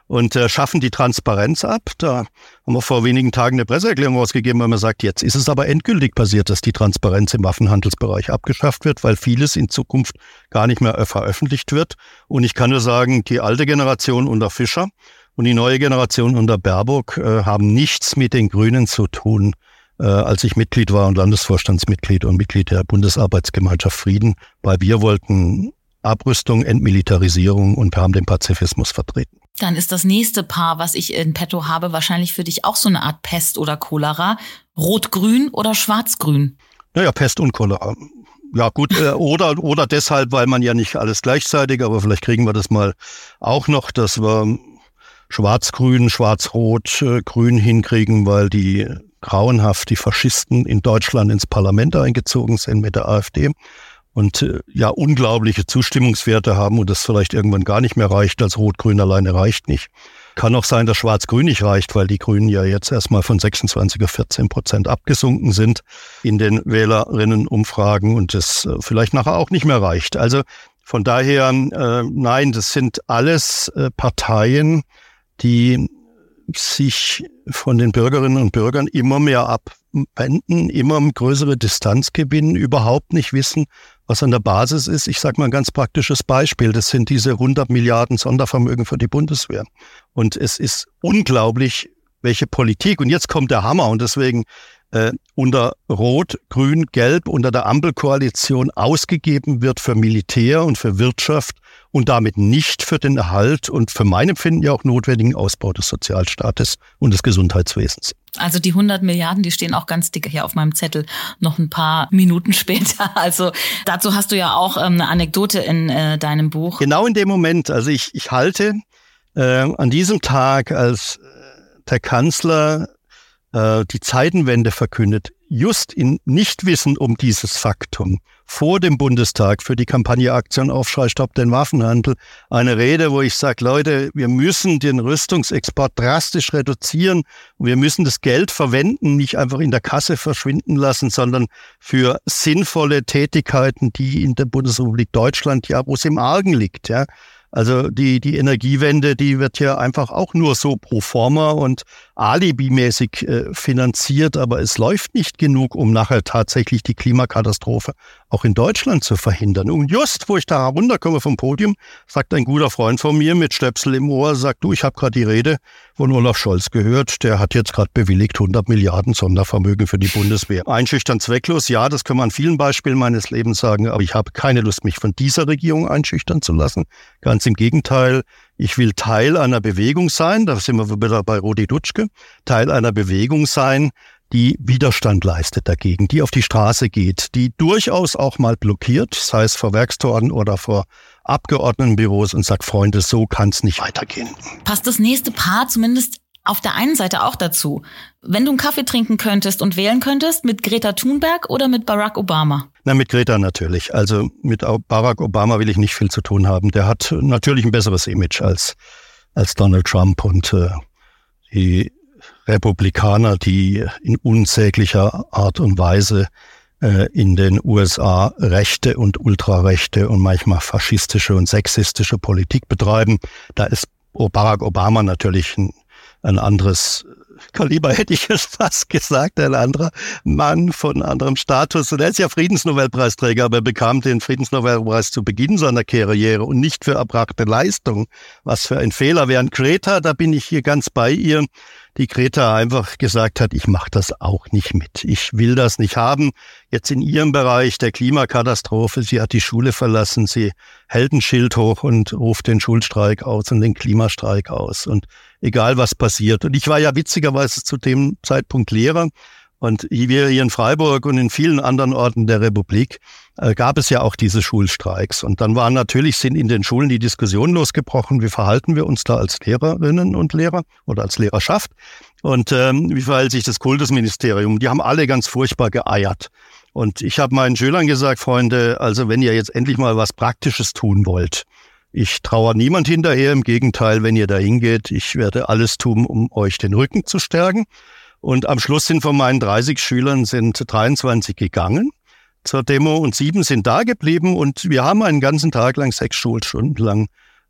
und äh, schaffen die Transparenz ab. Da haben wir vor wenigen Tagen eine Presseerklärung rausgegeben, weil man sagt, jetzt ist es aber endgültig passiert, dass die Transparenz im Waffenhandelsbereich abgeschafft wird, weil vieles in Zukunft gar nicht mehr veröffentlicht wird. Und ich kann nur sagen, die alte Generation unter Fischer und die neue Generation unter Baerbock äh, haben nichts mit den Grünen zu tun äh, als ich Mitglied war und Landesvorstandsmitglied und Mitglied der Bundesarbeitsgemeinschaft Frieden, weil wir wollten Abrüstung, Entmilitarisierung und wir haben den Pazifismus vertreten. Dann ist das nächste Paar, was ich in petto habe, wahrscheinlich für dich auch so eine Art Pest oder Cholera. Rot-Grün oder Schwarz-Grün? Naja, Pest und Cholera. Ja gut, äh, oder, oder deshalb, weil man ja nicht alles gleichzeitig, aber vielleicht kriegen wir das mal auch noch, dass wir Schwarz-Grün, Schwarz-Rot, äh, Grün hinkriegen, weil die grauenhaft die Faschisten in Deutschland ins Parlament eingezogen sind mit der AfD und äh, ja unglaubliche Zustimmungswerte haben und das vielleicht irgendwann gar nicht mehr reicht, als Rot-Grün alleine reicht nicht. Kann auch sein, dass Schwarz-Grün nicht reicht, weil die Grünen ja jetzt erstmal von 26 auf 14 Prozent abgesunken sind in den Wählerinnenumfragen und das äh, vielleicht nachher auch nicht mehr reicht. Also von daher, äh, nein, das sind alles äh, Parteien, die sich von den Bürgerinnen und Bürgern immer mehr abwenden, immer größere Distanz gewinnen, überhaupt nicht wissen, was an der Basis ist. Ich sage mal ein ganz praktisches Beispiel. Das sind diese 100 Milliarden Sondervermögen für die Bundeswehr. Und es ist unglaublich, welche Politik, und jetzt kommt der Hammer, und deswegen äh, unter Rot, Grün, Gelb, unter der Ampelkoalition ausgegeben wird für Militär und für Wirtschaft und damit nicht für den Erhalt und für mein Empfinden ja auch notwendigen Ausbau des Sozialstaates und des Gesundheitswesens. Also die 100 Milliarden, die stehen auch ganz dick hier auf meinem Zettel noch ein paar Minuten später. Also dazu hast du ja auch ähm, eine Anekdote in äh, deinem Buch. Genau in dem Moment. Also ich, ich halte äh, an diesem Tag, als äh, der Kanzler äh, die Zeitenwende verkündet, just in Nichtwissen um dieses Faktum vor dem Bundestag für die Kampagne Aktion Aufschrei Stopp den Waffenhandel eine Rede, wo ich sage, Leute, wir müssen den Rüstungsexport drastisch reduzieren. Wir müssen das Geld verwenden, nicht einfach in der Kasse verschwinden lassen, sondern für sinnvolle Tätigkeiten, die in der Bundesrepublik Deutschland ja, wo es im Argen liegt, ja, Also die, die Energiewende, die wird ja einfach auch nur so pro forma und alibimäßig äh, finanziert, aber es läuft nicht genug, um nachher tatsächlich die Klimakatastrophe auch in Deutschland zu verhindern. Und just, wo ich da runterkomme vom Podium, sagt ein guter Freund von mir mit Stöpsel im Ohr, sagt, du, ich habe gerade die Rede von Olaf Scholz gehört, der hat jetzt gerade bewilligt 100 Milliarden Sondervermögen für die Bundeswehr. Einschüchtern zwecklos, ja, das können wir an vielen Beispielen meines Lebens sagen, aber ich habe keine Lust, mich von dieser Regierung einschüchtern zu lassen. Ganz im Gegenteil, ich will Teil einer Bewegung sein, da sind wir wieder bei Rudi Dutschke, Teil einer Bewegung sein, die Widerstand leistet dagegen, die auf die Straße geht, die durchaus auch mal blockiert, sei es vor Werkstoren oder vor Abgeordnetenbüros und sagt, Freunde, so kann es nicht weitergehen. Passt das nächste Paar zumindest auf der einen Seite auch dazu. Wenn du einen Kaffee trinken könntest und wählen könntest, mit Greta Thunberg oder mit Barack Obama? Na, mit Greta natürlich. Also mit Barack Obama will ich nicht viel zu tun haben. Der hat natürlich ein besseres Image als, als Donald Trump und äh, die Republikaner, die in unsäglicher Art und Weise äh, in den USA rechte und ultrarechte und manchmal faschistische und sexistische Politik betreiben. Da ist Barack Obama natürlich ein, ein anderes Kaliber hätte ich jetzt fast gesagt, ein anderer Mann von anderem Status. Und er ist ja Friedensnobelpreisträger, aber er bekam den Friedensnobelpreis zu Beginn seiner Karriere und nicht für erbrachte Leistung. Was für ein Fehler. Während Greta, da bin ich hier ganz bei ihr, die Greta einfach gesagt hat, ich mache das auch nicht mit. Ich will das nicht haben. Jetzt in ihrem Bereich der Klimakatastrophe, sie hat die Schule verlassen, sie hält ein Schild hoch und ruft den Schulstreik aus und den Klimastreik aus. Und egal was passiert. Und ich war ja witzigerweise zu dem Zeitpunkt Lehrer und wir hier in Freiburg und in vielen anderen Orten der Republik äh, gab es ja auch diese Schulstreiks. Und dann waren natürlich, sind in den Schulen die Diskussionen losgebrochen, wie verhalten wir uns da als Lehrerinnen und Lehrer oder als Lehrerschaft und ähm, wie verhält sich das Kultusministerium. Die haben alle ganz furchtbar geeiert. Und ich habe meinen Schülern gesagt, Freunde, also wenn ihr jetzt endlich mal was Praktisches tun wollt, ich traue niemand hinterher, im Gegenteil, wenn ihr da hingeht, ich werde alles tun, um euch den Rücken zu stärken. Und am Schluss sind von meinen 30 Schülern sind 23 gegangen zur Demo und sieben sind da geblieben und wir haben einen ganzen Tag lang, sechs Schulstunden lang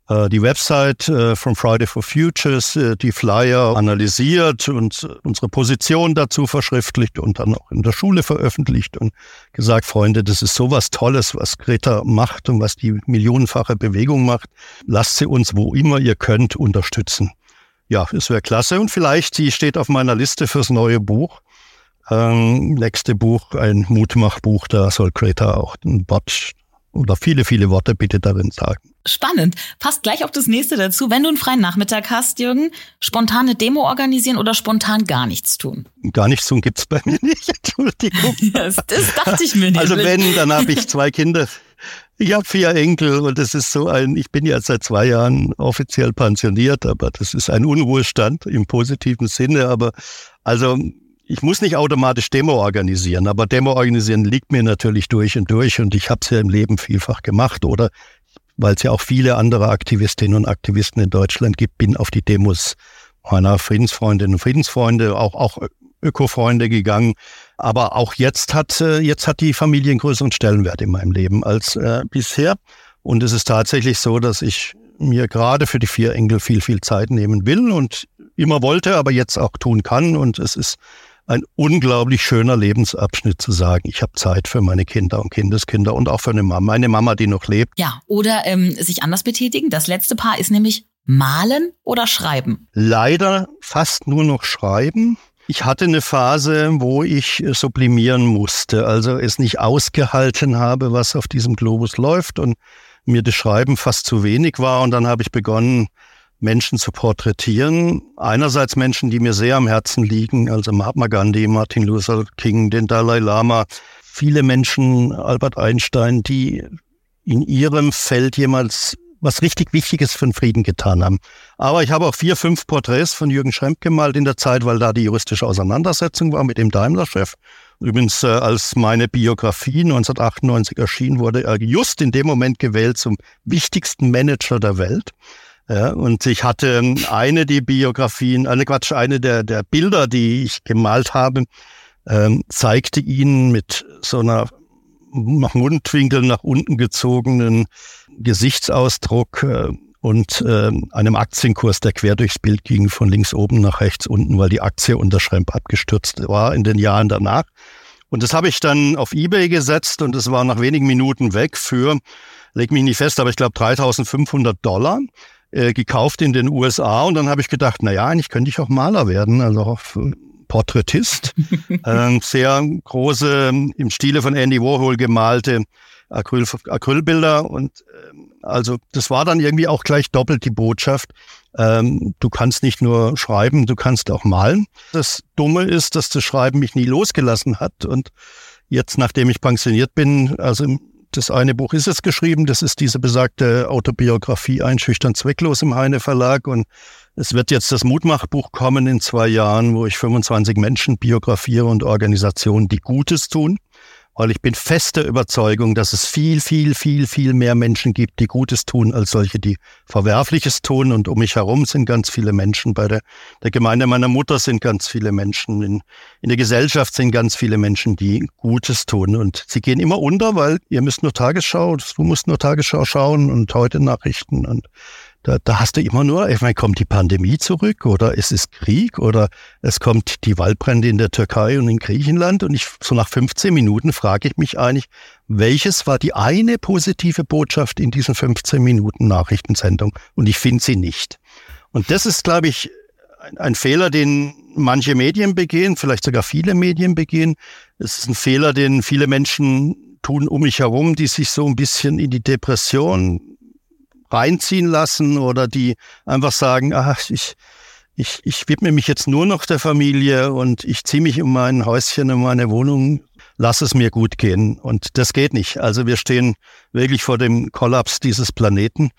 äh, die Website äh, von Friday for Futures, äh, die Flyer analysiert und unsere Position dazu verschriftlicht und dann auch in der Schule veröffentlicht und gesagt, Freunde, das ist sowas Tolles, was Greta macht und was die millionenfache Bewegung macht. Lasst sie uns, wo immer ihr könnt, unterstützen. Ja, es wäre klasse und vielleicht, sie steht auf meiner Liste fürs neue Buch. Ähm, nächste Buch, ein Mutmachbuch, da soll Greta auch ein Wort oder viele, viele Worte bitte darin sagen. Spannend. Passt gleich auf das nächste dazu. Wenn du einen freien Nachmittag hast, Jürgen, spontane Demo organisieren oder spontan gar nichts tun? Gar nichts tun gibt's bei mir nicht. Entschuldigung. das, das dachte ich mir nicht. Also wenn, dann habe ich zwei Kinder. Ich habe vier Enkel und es ist so ein, ich bin ja seit zwei Jahren offiziell pensioniert, aber das ist ein Unruhestand im positiven Sinne. Aber also ich muss nicht automatisch Demo organisieren, aber Demo organisieren liegt mir natürlich durch und durch und ich habe es ja im Leben vielfach gemacht oder weil es ja auch viele andere Aktivistinnen und Aktivisten in Deutschland gibt, bin auf die Demos meiner Friedensfreundinnen und Friedensfreunde, auch, auch Öko-Freunde gegangen. Aber auch jetzt hat, äh, jetzt hat die Familie einen größeren Stellenwert in meinem Leben als äh, bisher. Und es ist tatsächlich so, dass ich mir gerade für die vier Enkel viel, viel Zeit nehmen will und immer wollte, aber jetzt auch tun kann. Und es ist ein unglaublich schöner Lebensabschnitt zu sagen, ich habe Zeit für meine Kinder und Kindeskinder und auch für eine Mama, meine Mama, die noch lebt. Ja, oder ähm, sich anders betätigen. Das letzte Paar ist nämlich malen oder schreiben. Leider fast nur noch schreiben. Ich hatte eine Phase, wo ich sublimieren musste, also es nicht ausgehalten habe, was auf diesem Globus läuft und mir das Schreiben fast zu wenig war. Und dann habe ich begonnen, Menschen zu porträtieren. Einerseits Menschen, die mir sehr am Herzen liegen, also Mahatma Gandhi, Martin Luther King, den Dalai Lama, viele Menschen, Albert Einstein, die in ihrem Feld jemals was richtig Wichtiges für den Frieden getan haben. Aber ich habe auch vier, fünf Porträts von Jürgen Schremp gemalt in der Zeit, weil da die juristische Auseinandersetzung war mit dem Daimler-Chef. Übrigens, äh, als meine Biografie 1998 erschien, wurde er just in dem Moment gewählt zum wichtigsten Manager der Welt. Ja, und ich hatte ähm, eine die Biografien, eine Quatsch, eine der, der Bilder, die ich gemalt habe, ähm, zeigte ihn mit so einer Mundwinkel nach unten gezogenen Gesichtsausdruck, äh, und äh, einem Aktienkurs, der quer durchs Bild ging, von links oben nach rechts unten, weil die Aktie unter Schremp abgestürzt war in den Jahren danach. Und das habe ich dann auf eBay gesetzt und es war nach wenigen Minuten weg für, leg mich nicht fest, aber ich glaube 3500 Dollar äh, gekauft in den USA. Und dann habe ich gedacht, na ja, eigentlich könnte ich auch Maler werden, also auch Porträtist. äh, sehr große, im Stile von Andy Warhol gemalte Acryl, Acrylbilder und äh, also das war dann irgendwie auch gleich doppelt die Botschaft. Ähm, du kannst nicht nur schreiben, du kannst auch malen. Das Dumme ist, dass das Schreiben mich nie losgelassen hat. Und jetzt, nachdem ich pensioniert bin, also das eine Buch ist es geschrieben, das ist diese besagte Autobiografie Einschüchtern zwecklos im Heine Verlag. Und es wird jetzt das Mutmachbuch kommen in zwei Jahren, wo ich 25 Menschen biografiere und Organisationen, die Gutes tun weil ich bin fester Überzeugung, dass es viel, viel, viel, viel mehr Menschen gibt, die Gutes tun, als solche, die Verwerfliches tun. Und um mich herum sind ganz viele Menschen. Bei der, der Gemeinde meiner Mutter sind ganz viele Menschen. In, in der Gesellschaft sind ganz viele Menschen, die Gutes tun. Und sie gehen immer unter, weil ihr müsst nur Tagesschau, du musst nur Tagesschau schauen und heute Nachrichten und da, da hast du immer nur, ich meine, kommt die Pandemie zurück oder es ist Krieg oder es kommt die Waldbrände in der Türkei und in Griechenland und ich, so nach 15 Minuten frage ich mich eigentlich, welches war die eine positive Botschaft in diesen 15 Minuten Nachrichtensendung und ich finde sie nicht. Und das ist, glaube ich, ein, ein Fehler, den manche Medien begehen, vielleicht sogar viele Medien begehen. Es ist ein Fehler, den viele Menschen tun um mich herum, die sich so ein bisschen in die Depression reinziehen lassen oder die einfach sagen, ach, ich, ich, ich widme mich jetzt nur noch der Familie und ich ziehe mich um mein Häuschen, um meine Wohnung, lass es mir gut gehen. Und das geht nicht. Also wir stehen wirklich vor dem Kollaps dieses Planeten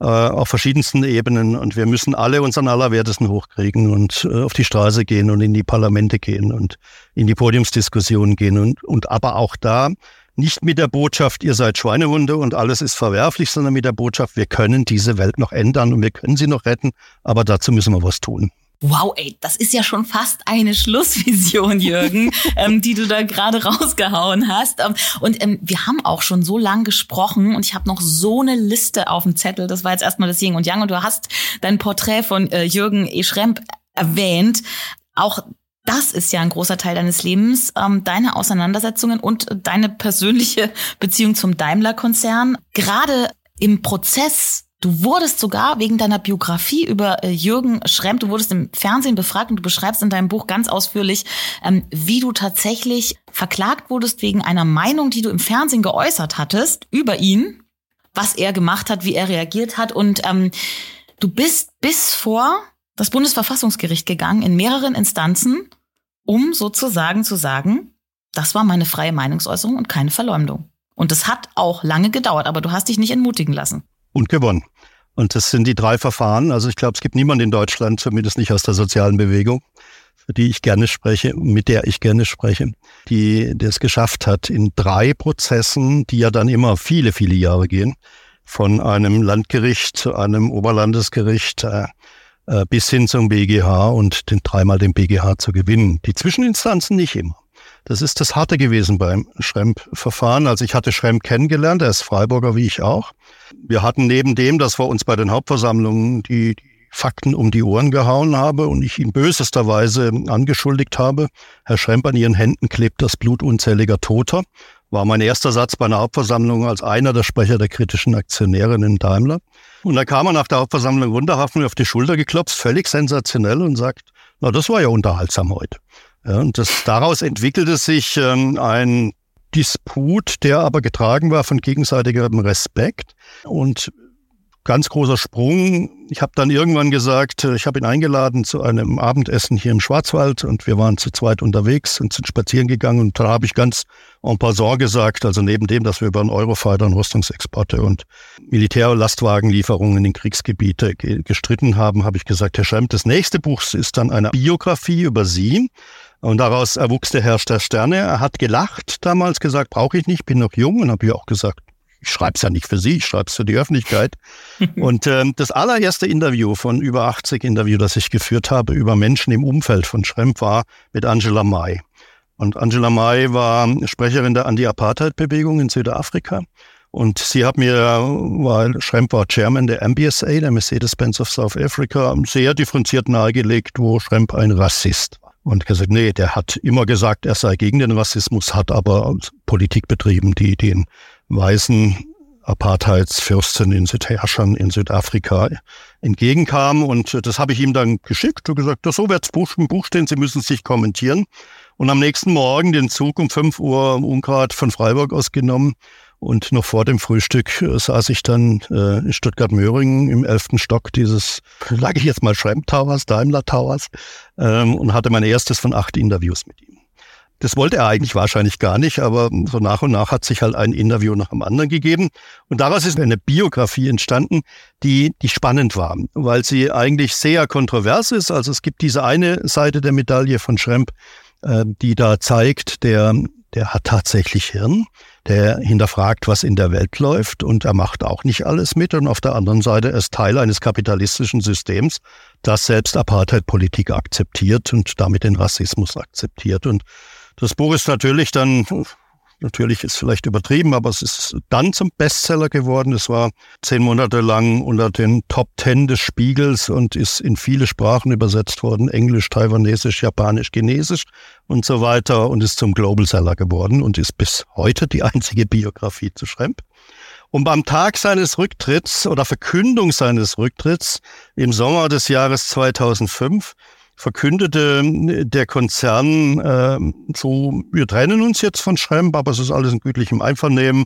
äh, auf verschiedensten Ebenen und wir müssen alle unseren Allerwertesten hochkriegen und äh, auf die Straße gehen und in die Parlamente gehen und in die Podiumsdiskussionen gehen und, und aber auch da nicht mit der Botschaft, ihr seid Schweinehunde und alles ist verwerflich, sondern mit der Botschaft, wir können diese Welt noch ändern und wir können sie noch retten, aber dazu müssen wir was tun. Wow, ey, das ist ja schon fast eine Schlussvision, Jürgen, ähm, die du da gerade rausgehauen hast. Ähm, und ähm, wir haben auch schon so lang gesprochen und ich habe noch so eine Liste auf dem Zettel. Das war jetzt erstmal das Yin und Yang und du hast dein Porträt von äh, Jürgen E. Schremp erwähnt. Auch das ist ja ein großer Teil deines Lebens, ähm, deine Auseinandersetzungen und deine persönliche Beziehung zum Daimler-Konzern. Gerade im Prozess Du wurdest sogar wegen deiner Biografie über äh, Jürgen Schremp, du wurdest im Fernsehen befragt und du beschreibst in deinem Buch ganz ausführlich, ähm, wie du tatsächlich verklagt wurdest wegen einer Meinung, die du im Fernsehen geäußert hattest über ihn, was er gemacht hat, wie er reagiert hat. Und ähm, du bist bis vor das Bundesverfassungsgericht gegangen in mehreren Instanzen um sozusagen zu sagen, das war meine freie Meinungsäußerung und keine Verleumdung. Und es hat auch lange gedauert, aber du hast dich nicht entmutigen lassen. Und gewonnen. Und das sind die drei Verfahren. Also ich glaube, es gibt niemanden in Deutschland, zumindest nicht aus der sozialen Bewegung, für die ich gerne spreche, mit der ich gerne spreche, die das geschafft hat, in drei Prozessen, die ja dann immer viele, viele Jahre gehen, von einem Landgericht zu einem Oberlandesgericht, äh, bis hin zum BGH und den, dreimal den BGH zu gewinnen. Die Zwischeninstanzen nicht immer. Das ist das Harte gewesen beim Schremp-Verfahren. Also ich hatte Schremp kennengelernt, er ist Freiburger wie ich auch. Wir hatten neben dem, dass wir uns bei den Hauptversammlungen die, die Fakten um die Ohren gehauen habe und ich ihn bösesterweise angeschuldigt habe, Herr Schremp, an Ihren Händen klebt das Blut unzähliger Toter, war mein erster Satz bei einer Hauptversammlung als einer der Sprecher der kritischen Aktionäre in Daimler. Und da kam er nach der Hauptversammlung runter, hat auf die Schulter geklopft, völlig sensationell und sagt, na, das war ja unterhaltsam heute. Ja, und das, daraus entwickelte sich ähm, ein Disput, der aber getragen war von gegenseitigem Respekt. Und ganz großer Sprung. Ich habe dann irgendwann gesagt, äh, ich habe ihn eingeladen zu einem Abendessen hier im Schwarzwald und wir waren zu zweit unterwegs und sind spazieren gegangen und da habe ich ganz en passant gesagt, also neben dem, dass wir über einen Eurofighter und Rüstungsexporte und Militärlastwagenlieferungen in Kriegsgebiete gestritten haben, habe ich gesagt, Herr Schremp, das nächste Buch ist dann eine Biografie über Sie. Und daraus erwuchs der Herr der Sterne. Er hat gelacht damals, gesagt, brauche ich nicht, bin noch jung und habe ich auch gesagt, ich schreibe es ja nicht für Sie, ich schreibe es für die Öffentlichkeit. und ähm, das allererste Interview von über 80 Interview, das ich geführt habe über Menschen im Umfeld von Schremp, war mit Angela Mai. Und Angela Mai war Sprecherin der Anti-Apartheid-Bewegung in Südafrika. Und sie hat mir, weil Schremp war Chairman der MBSA, der Mercedes-Benz of South Africa, sehr differenziert nahegelegt, wo Schremp ein Rassist war. Und gesagt, nee, der hat immer gesagt, er sei gegen den Rassismus, hat aber Politik betrieben, die den weißen Apartheidsfürsten in Südherrschern in Südafrika entgegenkam. Und das habe ich ihm dann geschickt und gesagt, so wird's im Buch stehen, Sie müssen sich kommentieren. Und am nächsten Morgen den Zug um 5 Uhr ungrad von Freiburg aus genommen. Und noch vor dem Frühstück äh, saß ich dann äh, in Stuttgart-Möhringen im elften Stock dieses, sage ich jetzt mal, Schramp Towers, Daimler Towers, ähm, und hatte mein erstes von acht Interviews mit ihm. Das wollte er eigentlich wahrscheinlich gar nicht, aber so nach und nach hat sich halt ein Interview nach dem anderen gegeben. Und daraus ist eine Biografie entstanden, die, die spannend war, weil sie eigentlich sehr kontrovers ist. Also es gibt diese eine Seite der Medaille von Schremp, äh, die da zeigt, der, der hat tatsächlich Hirn, der hinterfragt, was in der Welt läuft und er macht auch nicht alles mit. Und auf der anderen Seite ist Teil eines kapitalistischen Systems, das selbst Apartheid-Politik akzeptiert und damit den Rassismus akzeptiert. Und das Buch ist natürlich dann, natürlich ist vielleicht übertrieben, aber es ist dann zum Bestseller geworden. Es war zehn Monate lang unter den Top Ten des Spiegels und ist in viele Sprachen übersetzt worden. Englisch, Taiwanesisch, Japanisch, Chinesisch und so weiter und ist zum Global Seller geworden und ist bis heute die einzige Biografie zu Schremp. Und beim Tag seines Rücktritts oder Verkündung seines Rücktritts im Sommer des Jahres 2005 verkündete der Konzern äh, so, wir trennen uns jetzt von Schremp, aber es ist alles in gütlichem Einvernehmen.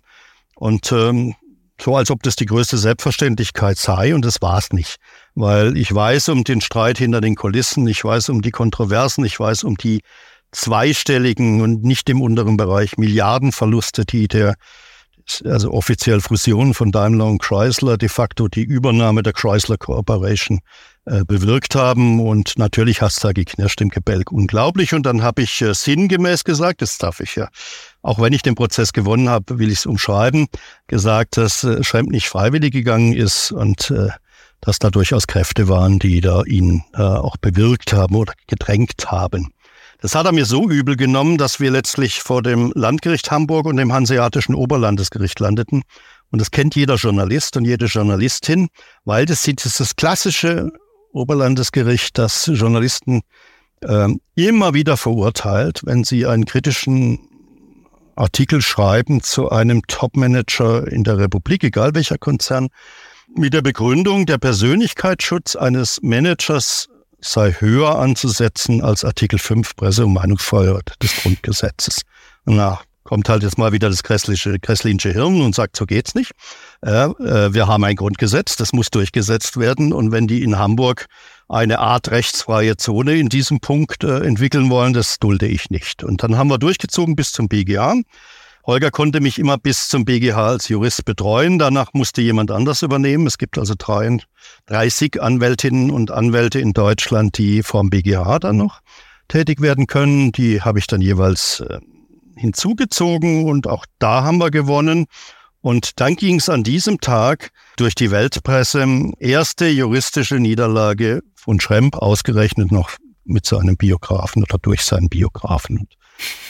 Und ähm, so, als ob das die größte Selbstverständlichkeit sei und das war es nicht, weil ich weiß um den Streit hinter den Kulissen, ich weiß um die Kontroversen, ich weiß um die zweistelligen und nicht im unteren Bereich Milliardenverluste, die der also offiziell Fusion von Daimler und Chrysler, de facto die Übernahme der Chrysler Corporation äh, bewirkt haben. Und natürlich hast du da geknirscht im Gebälk. Unglaublich. Und dann habe ich äh, sinngemäß gesagt, das darf ich ja, auch wenn ich den Prozess gewonnen habe, will ich es umschreiben, gesagt, dass äh, Schremp nicht freiwillig gegangen ist und äh, dass da durchaus Kräfte waren, die da ihn äh, auch bewirkt haben oder gedrängt haben. Das hat er mir so übel genommen, dass wir letztlich vor dem Landgericht Hamburg und dem Hanseatischen Oberlandesgericht landeten. Und das kennt jeder Journalist und jede Journalistin, weil das ist das klassische Oberlandesgericht, das Journalisten äh, immer wieder verurteilt, wenn sie einen kritischen Artikel schreiben zu einem Topmanager in der Republik, egal welcher Konzern, mit der Begründung, der Persönlichkeitsschutz eines Managers sei höher anzusetzen als Artikel 5 Presse- und Meinungsfreiheit des Grundgesetzes. Na, kommt halt jetzt mal wieder das grässliche, grässliche Hirn und sagt, so geht's nicht. Äh, äh, wir haben ein Grundgesetz, das muss durchgesetzt werden. Und wenn die in Hamburg eine Art rechtsfreie Zone in diesem Punkt äh, entwickeln wollen, das dulde ich nicht. Und dann haben wir durchgezogen bis zum BGA. Holger konnte mich immer bis zum BGH als Jurist betreuen. Danach musste jemand anders übernehmen. Es gibt also 30 Anwältinnen und Anwälte in Deutschland, die vom BGH dann noch tätig werden können. Die habe ich dann jeweils äh, hinzugezogen und auch da haben wir gewonnen. Und dann ging es an diesem Tag durch die Weltpresse erste juristische Niederlage von Schremp, ausgerechnet noch mit seinem Biografen oder durch seinen Biografen.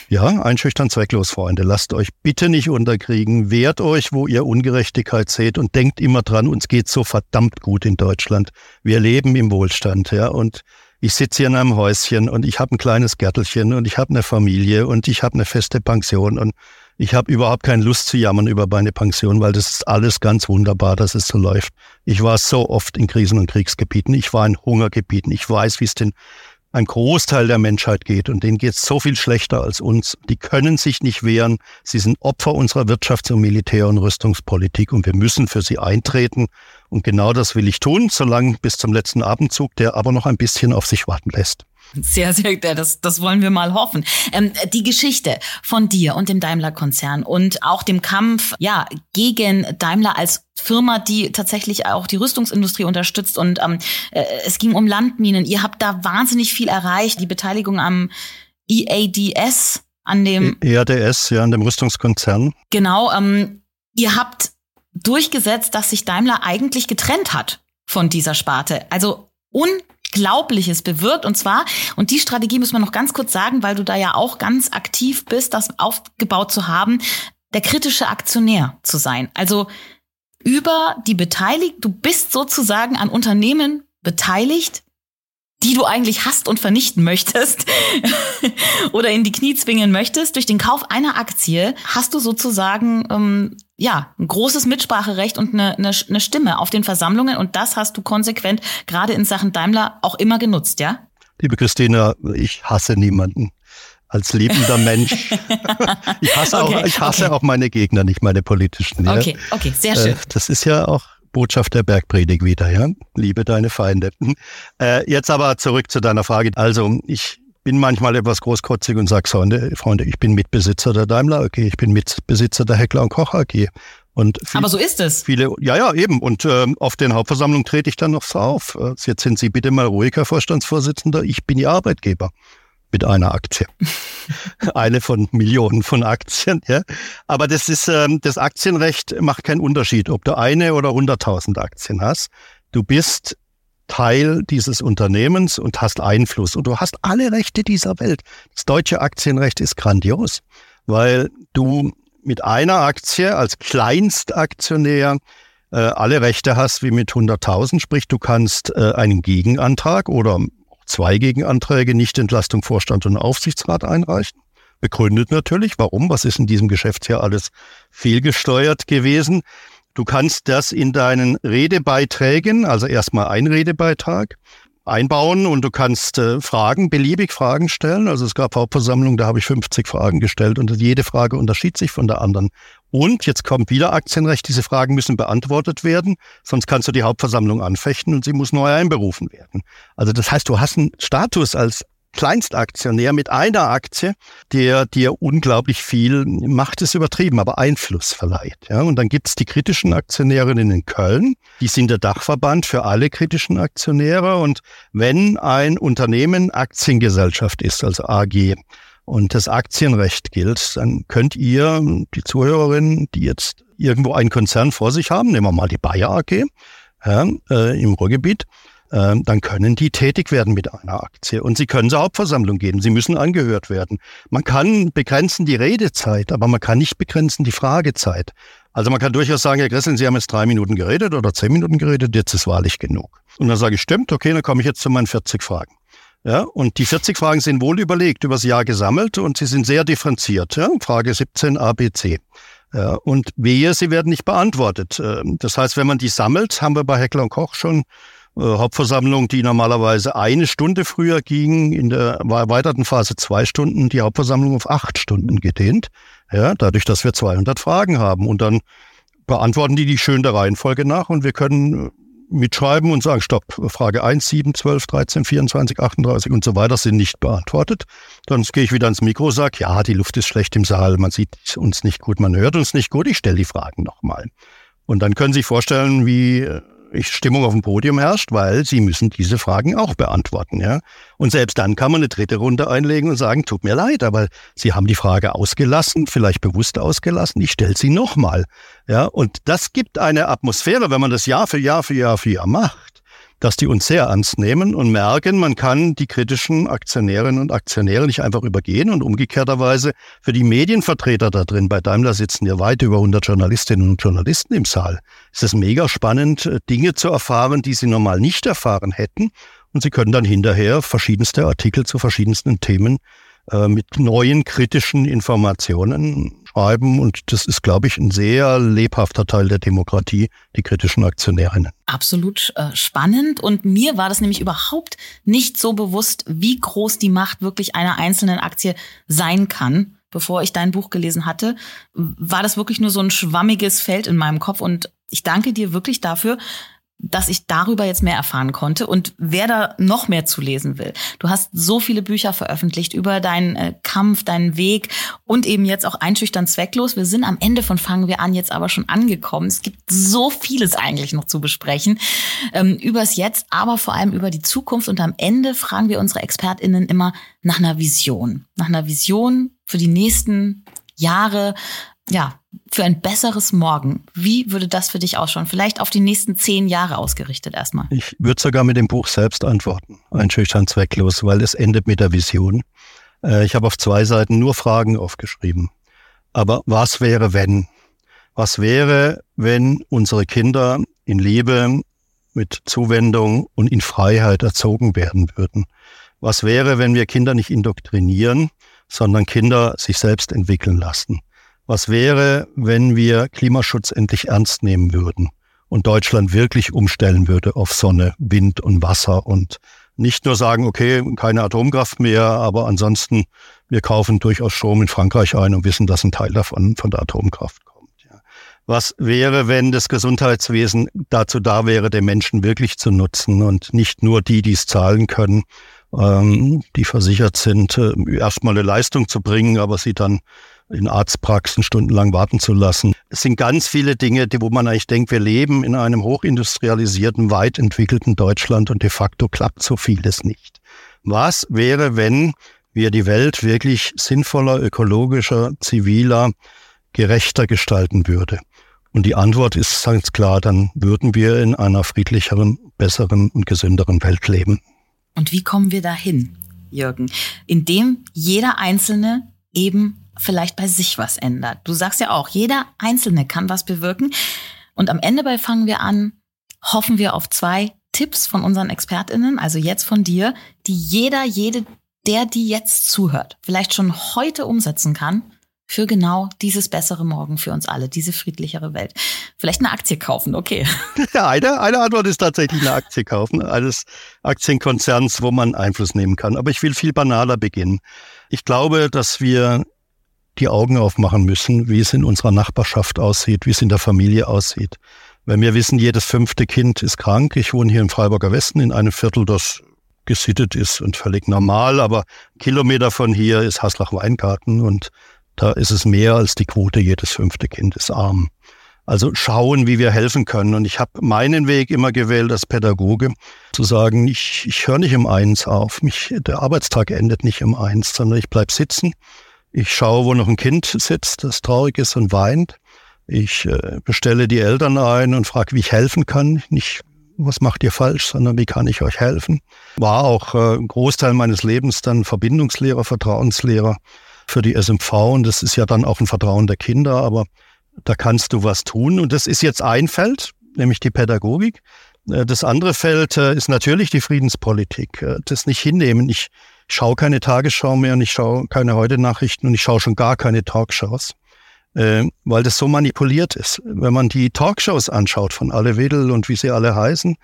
Ja, einschüchtern zwecklos, Freunde. Lasst euch bitte nicht unterkriegen. Wehrt euch, wo ihr Ungerechtigkeit seht und denkt immer dran, uns geht so verdammt gut in Deutschland. Wir leben im Wohlstand, ja, und ich sitze hier in einem Häuschen und ich habe ein kleines Gärtelchen und ich habe eine Familie und ich habe eine feste Pension und ich habe überhaupt keine Lust zu jammern über meine Pension, weil das ist alles ganz wunderbar, dass es so läuft. Ich war so oft in Krisen- und Kriegsgebieten, ich war in Hungergebieten, ich weiß, wie es den ein Großteil der Menschheit geht und denen geht es so viel schlechter als uns. Die können sich nicht wehren. Sie sind Opfer unserer Wirtschafts- und Militär- und Rüstungspolitik und wir müssen für sie eintreten. Und genau das will ich tun, solange bis zum letzten Abendzug, der aber noch ein bisschen auf sich warten lässt. Sehr, sehr, das, das wollen wir mal hoffen. Ähm, die Geschichte von dir und dem Daimler-Konzern und auch dem Kampf ja gegen Daimler als Firma, die tatsächlich auch die Rüstungsindustrie unterstützt und ähm, äh, es ging um Landminen. Ihr habt da wahnsinnig viel erreicht. Die Beteiligung am EADS, an dem EADS, ja, an dem Rüstungskonzern. Genau. Ähm, ihr habt durchgesetzt, dass sich Daimler eigentlich getrennt hat von dieser Sparte. Also un Unglaubliches bewirkt. Und zwar, und die Strategie muss man noch ganz kurz sagen, weil du da ja auch ganz aktiv bist, das aufgebaut zu haben. der kritische Aktionär zu sein. Also über die Beteiligt, du bist sozusagen an Unternehmen beteiligt, die du eigentlich hast und vernichten möchtest oder in die Knie zwingen möchtest, durch den Kauf einer Aktie hast du sozusagen ähm, ja ein großes Mitspracherecht und eine, eine, eine Stimme auf den Versammlungen und das hast du konsequent gerade in Sachen Daimler auch immer genutzt, ja? Liebe Christina, ich hasse niemanden als liebender Mensch. ich hasse, okay, auch, ich hasse okay. auch meine Gegner, nicht meine politischen. Ja? Okay, okay, sehr schön. Äh, das ist ja auch Botschaft der Bergpredigt wieder, ja. Liebe deine Feinde. Äh, jetzt aber zurück zu deiner Frage. Also, ich bin manchmal etwas großkotzig und sage, Freunde, Freunde, ich bin Mitbesitzer der Daimler AG, ich bin Mitbesitzer der Heckler und Koch AG. Und viel, Aber so ist es. Viele, ja, ja, eben. Und äh, auf den Hauptversammlungen trete ich dann noch so auf. Äh, jetzt sind Sie bitte mal ruhig, Herr Vorstandsvorsitzender. Ich bin Ihr Arbeitgeber mit einer Aktie. Eine von Millionen von Aktien. Ja. Aber das ist ähm, das Aktienrecht macht keinen Unterschied, ob du eine oder hunderttausend Aktien hast. Du bist Teil dieses Unternehmens und hast Einfluss und du hast alle Rechte dieser Welt. Das deutsche Aktienrecht ist grandios, weil du mit einer Aktie als Kleinstaktionär äh, alle Rechte hast wie mit 100.000, sprich du kannst äh, einen Gegenantrag oder zwei Gegenanträge, Nichtentlastung Vorstand und Aufsichtsrat einreichen. Begründet natürlich, warum, was ist in diesem Geschäftsjahr alles fehlgesteuert gewesen. Du kannst das in deinen Redebeiträgen, also erstmal ein Redebeitrag, einbauen und du kannst äh, Fragen, beliebig Fragen stellen. Also es gab Hauptversammlungen, da habe ich 50 Fragen gestellt und jede Frage unterschied sich von der anderen. Und jetzt kommt wieder Aktienrecht, diese Fragen müssen beantwortet werden, sonst kannst du die Hauptversammlung anfechten und sie muss neu einberufen werden. Also das heißt, du hast einen Status als Kleinstaktionär mit einer Aktie, der dir unglaublich viel, Macht ist übertrieben, aber Einfluss verleiht. Ja, und dann gibt's die kritischen Aktionärinnen in Köln, die sind der Dachverband für alle kritischen Aktionäre. Und wenn ein Unternehmen Aktiengesellschaft ist, also AG, und das Aktienrecht gilt, dann könnt ihr, die Zuhörerinnen, die jetzt irgendwo einen Konzern vor sich haben, nehmen wir mal die Bayer AG ja, äh, im Ruhrgebiet, äh, dann können die tätig werden mit einer Aktie und sie können zur Hauptversammlung gehen. Sie müssen angehört werden. Man kann begrenzen die Redezeit, aber man kann nicht begrenzen die Fragezeit. Also man kann durchaus sagen, Herr Gressel, Sie haben jetzt drei Minuten geredet oder zehn Minuten geredet, jetzt ist wahrlich genug. Und dann sage ich, stimmt, okay, dann komme ich jetzt zu meinen 40 Fragen. Ja, und die 40 Fragen sind wohl überlegt, übers Jahr gesammelt und sie sind sehr differenziert. Ja? Frage 17 A, B, C. Ja, und wehe, sie werden nicht beantwortet. Ähm, das heißt, wenn man die sammelt, haben wir bei Heckler und Koch schon äh, Hauptversammlung, die normalerweise eine Stunde früher ging, in der erweiterten Phase zwei Stunden, die Hauptversammlung auf acht Stunden gedehnt. Ja, dadurch, dass wir 200 Fragen haben. Und dann beantworten die die schön der Reihenfolge nach und wir können äh, mitschreiben und sagen, stopp, Frage 1, 7, 12, 13, 24, 38 und so weiter sind nicht beantwortet. Dann gehe ich wieder ins Mikro, sage, ja, die Luft ist schlecht im Saal, man sieht uns nicht gut, man hört uns nicht gut, ich stelle die Fragen nochmal. Und dann können Sie sich vorstellen, wie äh, Stimmung auf dem Podium herrscht, weil sie müssen diese Fragen auch beantworten, ja. Und selbst dann kann man eine dritte Runde einlegen und sagen, tut mir leid, aber Sie haben die Frage ausgelassen, vielleicht bewusst ausgelassen, ich stelle sie nochmal, ja. Und das gibt eine Atmosphäre, wenn man das Jahr für Jahr für Jahr für Jahr macht, dass die uns sehr ernst nehmen und merken, man kann die kritischen Aktionärinnen und Aktionäre nicht einfach übergehen und umgekehrterweise für die Medienvertreter da drin, bei Daimler sitzen ja weit über 100 Journalistinnen und Journalisten im Saal, ist es mega spannend, äh, Dinge zu erfahren, die sie normal nicht erfahren hätten. Und sie können dann hinterher verschiedenste Artikel zu verschiedensten Themen äh, mit neuen kritischen Informationen schreiben. Und das ist, glaube ich, ein sehr lebhafter Teil der Demokratie, die kritischen Aktionärinnen. Absolut äh, spannend. Und mir war das nämlich überhaupt nicht so bewusst, wie groß die Macht wirklich einer einzelnen Aktie sein kann. Bevor ich dein Buch gelesen hatte, war das wirklich nur so ein schwammiges Feld in meinem Kopf. Und ich danke dir wirklich dafür, dass ich darüber jetzt mehr erfahren konnte und wer da noch mehr zu lesen will. Du hast so viele Bücher veröffentlicht über deinen äh, Kampf, deinen Weg und eben jetzt auch einschüchtern zwecklos. Wir sind am Ende von Fangen wir an jetzt aber schon angekommen. Es gibt so vieles eigentlich noch zu besprechen ähm, übers Jetzt, aber vor allem über die Zukunft und am Ende fragen wir unsere ExpertInnen immer nach einer Vision. Nach einer Vision für die nächsten Jahre ja, für ein besseres Morgen. Wie würde das für dich ausschauen? Vielleicht auf die nächsten zehn Jahre ausgerichtet erstmal. Ich würde sogar mit dem Buch selbst antworten. Einschüchtern zwecklos, weil es endet mit der Vision. Äh, ich habe auf zwei Seiten nur Fragen aufgeschrieben. Aber was wäre, wenn? Was wäre, wenn unsere Kinder in Liebe, mit Zuwendung und in Freiheit erzogen werden würden? Was wäre, wenn wir Kinder nicht indoktrinieren, sondern Kinder sich selbst entwickeln lassen? Was wäre, wenn wir Klimaschutz endlich ernst nehmen würden und Deutschland wirklich umstellen würde auf Sonne, Wind und Wasser und nicht nur sagen, okay, keine Atomkraft mehr, aber ansonsten, wir kaufen durchaus Strom in Frankreich ein und wissen, dass ein Teil davon von der Atomkraft kommt. Ja. Was wäre, wenn das Gesundheitswesen dazu da wäre, den Menschen wirklich zu nutzen und nicht nur die, die es zahlen können, ähm, die versichert sind, äh, erstmal eine Leistung zu bringen, aber sie dann in Arztpraxen stundenlang warten zu lassen. Es sind ganz viele Dinge, die, wo man eigentlich denkt, wir leben in einem hochindustrialisierten, weit entwickelten Deutschland und de facto klappt so vieles nicht. Was wäre, wenn wir die Welt wirklich sinnvoller, ökologischer, ziviler, gerechter gestalten würde? Und die Antwort ist ganz klar, dann würden wir in einer friedlicheren, besseren und gesünderen Welt leben. Und wie kommen wir dahin, Jürgen? Indem jeder Einzelne eben vielleicht bei sich was ändert. Du sagst ja auch, jeder Einzelne kann was bewirken. Und am Ende bei Fangen wir an, hoffen wir auf zwei Tipps von unseren ExpertInnen, also jetzt von dir, die jeder, jede, der, die jetzt zuhört, vielleicht schon heute umsetzen kann für genau dieses bessere Morgen für uns alle, diese friedlichere Welt. Vielleicht eine Aktie kaufen, okay. Ja, eine, eine Antwort ist tatsächlich eine Aktie kaufen, eines Aktienkonzerns, wo man Einfluss nehmen kann. Aber ich will viel banaler beginnen. Ich glaube, dass wir die Augen aufmachen müssen, wie es in unserer Nachbarschaft aussieht, wie es in der Familie aussieht. Wenn wir wissen, jedes fünfte Kind ist krank, ich wohne hier im Freiburger Westen in einem Viertel, das gesittet ist und völlig normal, aber Kilometer von hier ist Haslach-Weingarten und da ist es mehr als die Quote, jedes fünfte Kind ist arm. Also schauen, wie wir helfen können. Und ich habe meinen Weg immer gewählt als Pädagoge, zu sagen, ich, ich höre nicht im Eins auf. Mich, der Arbeitstag endet nicht im Eins, sondern ich bleib sitzen ich schaue, wo noch ein Kind sitzt, das traurig ist und weint. Ich äh, bestelle die Eltern ein und frage, wie ich helfen kann. Nicht, was macht ihr falsch, sondern wie kann ich euch helfen. War auch äh, ein Großteil meines Lebens dann Verbindungslehrer, Vertrauenslehrer für die SMV. Und das ist ja dann auch ein Vertrauen der Kinder, aber da kannst du was tun. Und das ist jetzt ein Feld, nämlich die Pädagogik. Äh, das andere Feld äh, ist natürlich die Friedenspolitik. Äh, das nicht hinnehmen. Ich schaue keine Tagesschau mehr und ich schaue keine Heute-Nachrichten und ich schaue schon gar keine Talkshows, äh, weil das so manipuliert ist. Wenn man die Talkshows anschaut von Alle Wedel und wie sie alle heißen,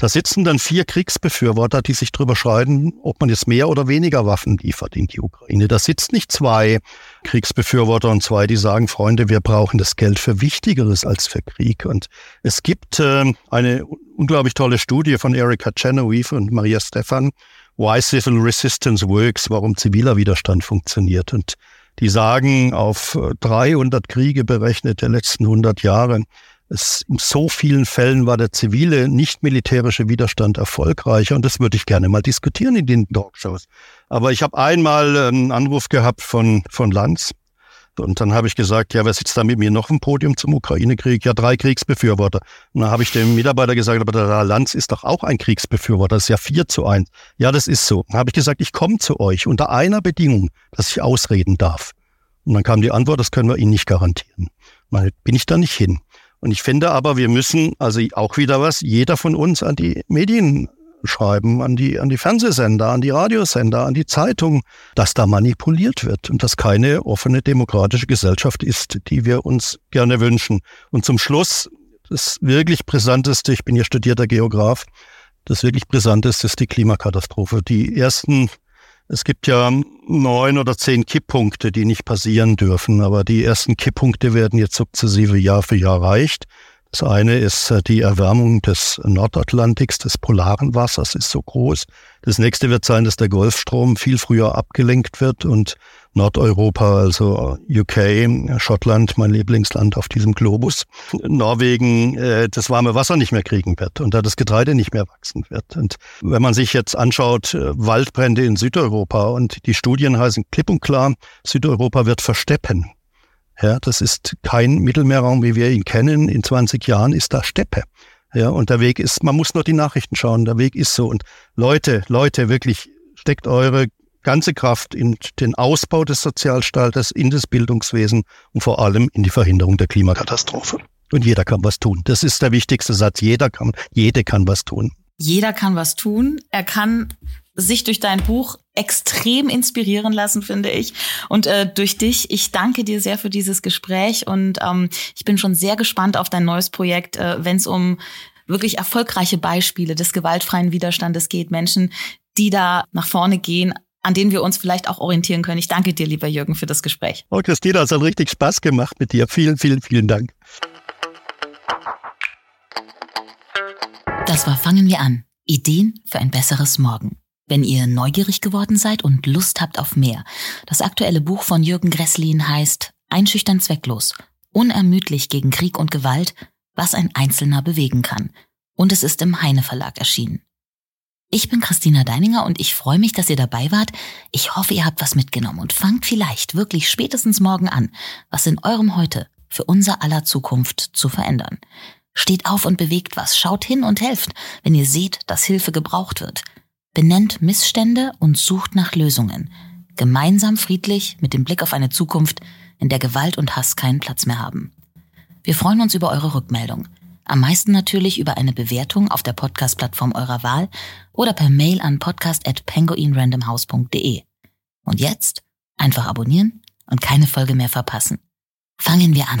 da sitzen dann vier Kriegsbefürworter, die sich drüber schreien, ob man jetzt mehr oder weniger Waffen liefert in die Ukraine. Da sitzt nicht zwei Kriegsbefürworter und zwei, die sagen, Freunde, wir brauchen das Geld für Wichtigeres als für Krieg. Und es gibt äh, eine unglaublich tolle Studie von Erika Chenoweth und Maria Stefan, Why Civil Resistance Works, warum ziviler Widerstand funktioniert. Und die sagen, auf 300 Kriege berechnet der letzten 100 Jahre, es, in so vielen Fällen war der zivile, nicht militärische Widerstand erfolgreicher und das würde ich gerne mal diskutieren in den Talkshows. Aber ich habe einmal einen Anruf gehabt von, von Lanz, und dann habe ich gesagt, ja, wer sitzt da mit mir noch im Podium zum Ukraine-Krieg? Ja, drei Kriegsbefürworter. Und dann habe ich dem Mitarbeiter gesagt, aber der Lanz ist doch auch ein Kriegsbefürworter. Das ist ja vier zu eins. Ja, das ist so. Dann habe ich gesagt, ich komme zu euch unter einer Bedingung, dass ich ausreden darf. Und dann kam die Antwort, das können wir Ihnen nicht garantieren. Dann bin ich da nicht hin. Und ich finde aber, wir müssen also auch wieder was, jeder von uns an die Medien schreiben an die, an die Fernsehsender, an die Radiosender, an die Zeitung, dass da manipuliert wird und dass keine offene demokratische Gesellschaft ist, die wir uns gerne wünschen. Und zum Schluss, das wirklich Brisanteste, ich bin ja studierter Geograf, das wirklich Brisanteste ist die Klimakatastrophe. Die ersten, es gibt ja neun oder zehn Kipppunkte, die nicht passieren dürfen, aber die ersten Kipppunkte werden jetzt sukzessive Jahr für Jahr erreicht. Das eine ist äh, die Erwärmung des Nordatlantiks, des polaren Wassers ist so groß. Das nächste wird sein, dass der Golfstrom viel früher abgelenkt wird und Nordeuropa, also UK, Schottland, mein Lieblingsland auf diesem Globus, Norwegen, äh, das warme Wasser nicht mehr kriegen wird und da das Getreide nicht mehr wachsen wird. Und wenn man sich jetzt anschaut, äh, Waldbrände in Südeuropa und die Studien heißen klipp und klar, Südeuropa wird versteppen. Ja, das ist kein Mittelmeerraum, wie wir ihn kennen. In 20 Jahren ist da Steppe. Ja, und der Weg ist, man muss nur die Nachrichten schauen. Der Weg ist so. Und Leute, Leute, wirklich, steckt eure ganze Kraft in den Ausbau des Sozialstaates, in das Bildungswesen und vor allem in die Verhinderung der Klimakatastrophe. Und jeder kann was tun. Das ist der wichtigste Satz. Jeder kann, jede kann was tun. Jeder kann was tun. Er kann sich durch dein Buch extrem inspirieren lassen, finde ich. Und äh, durch dich, ich danke dir sehr für dieses Gespräch und ähm, ich bin schon sehr gespannt auf dein neues Projekt, äh, wenn es um wirklich erfolgreiche Beispiele des gewaltfreien Widerstandes geht, Menschen, die da nach vorne gehen, an denen wir uns vielleicht auch orientieren können. Ich danke dir, lieber Jürgen, für das Gespräch. Oh, Christina, es hat richtig Spaß gemacht mit dir. Vielen, vielen, vielen Dank. Das war Fangen wir an. Ideen für ein besseres Morgen. Wenn ihr neugierig geworden seid und Lust habt auf mehr, das aktuelle Buch von Jürgen Gresslin heißt Einschüchtern zwecklos, unermüdlich gegen Krieg und Gewalt, was ein Einzelner bewegen kann. Und es ist im Heine Verlag erschienen. Ich bin Christina Deininger und ich freue mich, dass ihr dabei wart. Ich hoffe, ihr habt was mitgenommen und fangt vielleicht wirklich spätestens morgen an, was in eurem Heute für unser aller Zukunft zu verändern. Steht auf und bewegt was, schaut hin und helft, wenn ihr seht, dass Hilfe gebraucht wird benennt Missstände und sucht nach Lösungen. Gemeinsam friedlich mit dem Blick auf eine Zukunft, in der Gewalt und Hass keinen Platz mehr haben. Wir freuen uns über eure Rückmeldung. Am meisten natürlich über eine Bewertung auf der Podcast-Plattform eurer Wahl oder per Mail an podcast.penguinrandomhouse.de. Und jetzt einfach abonnieren und keine Folge mehr verpassen. Fangen wir an.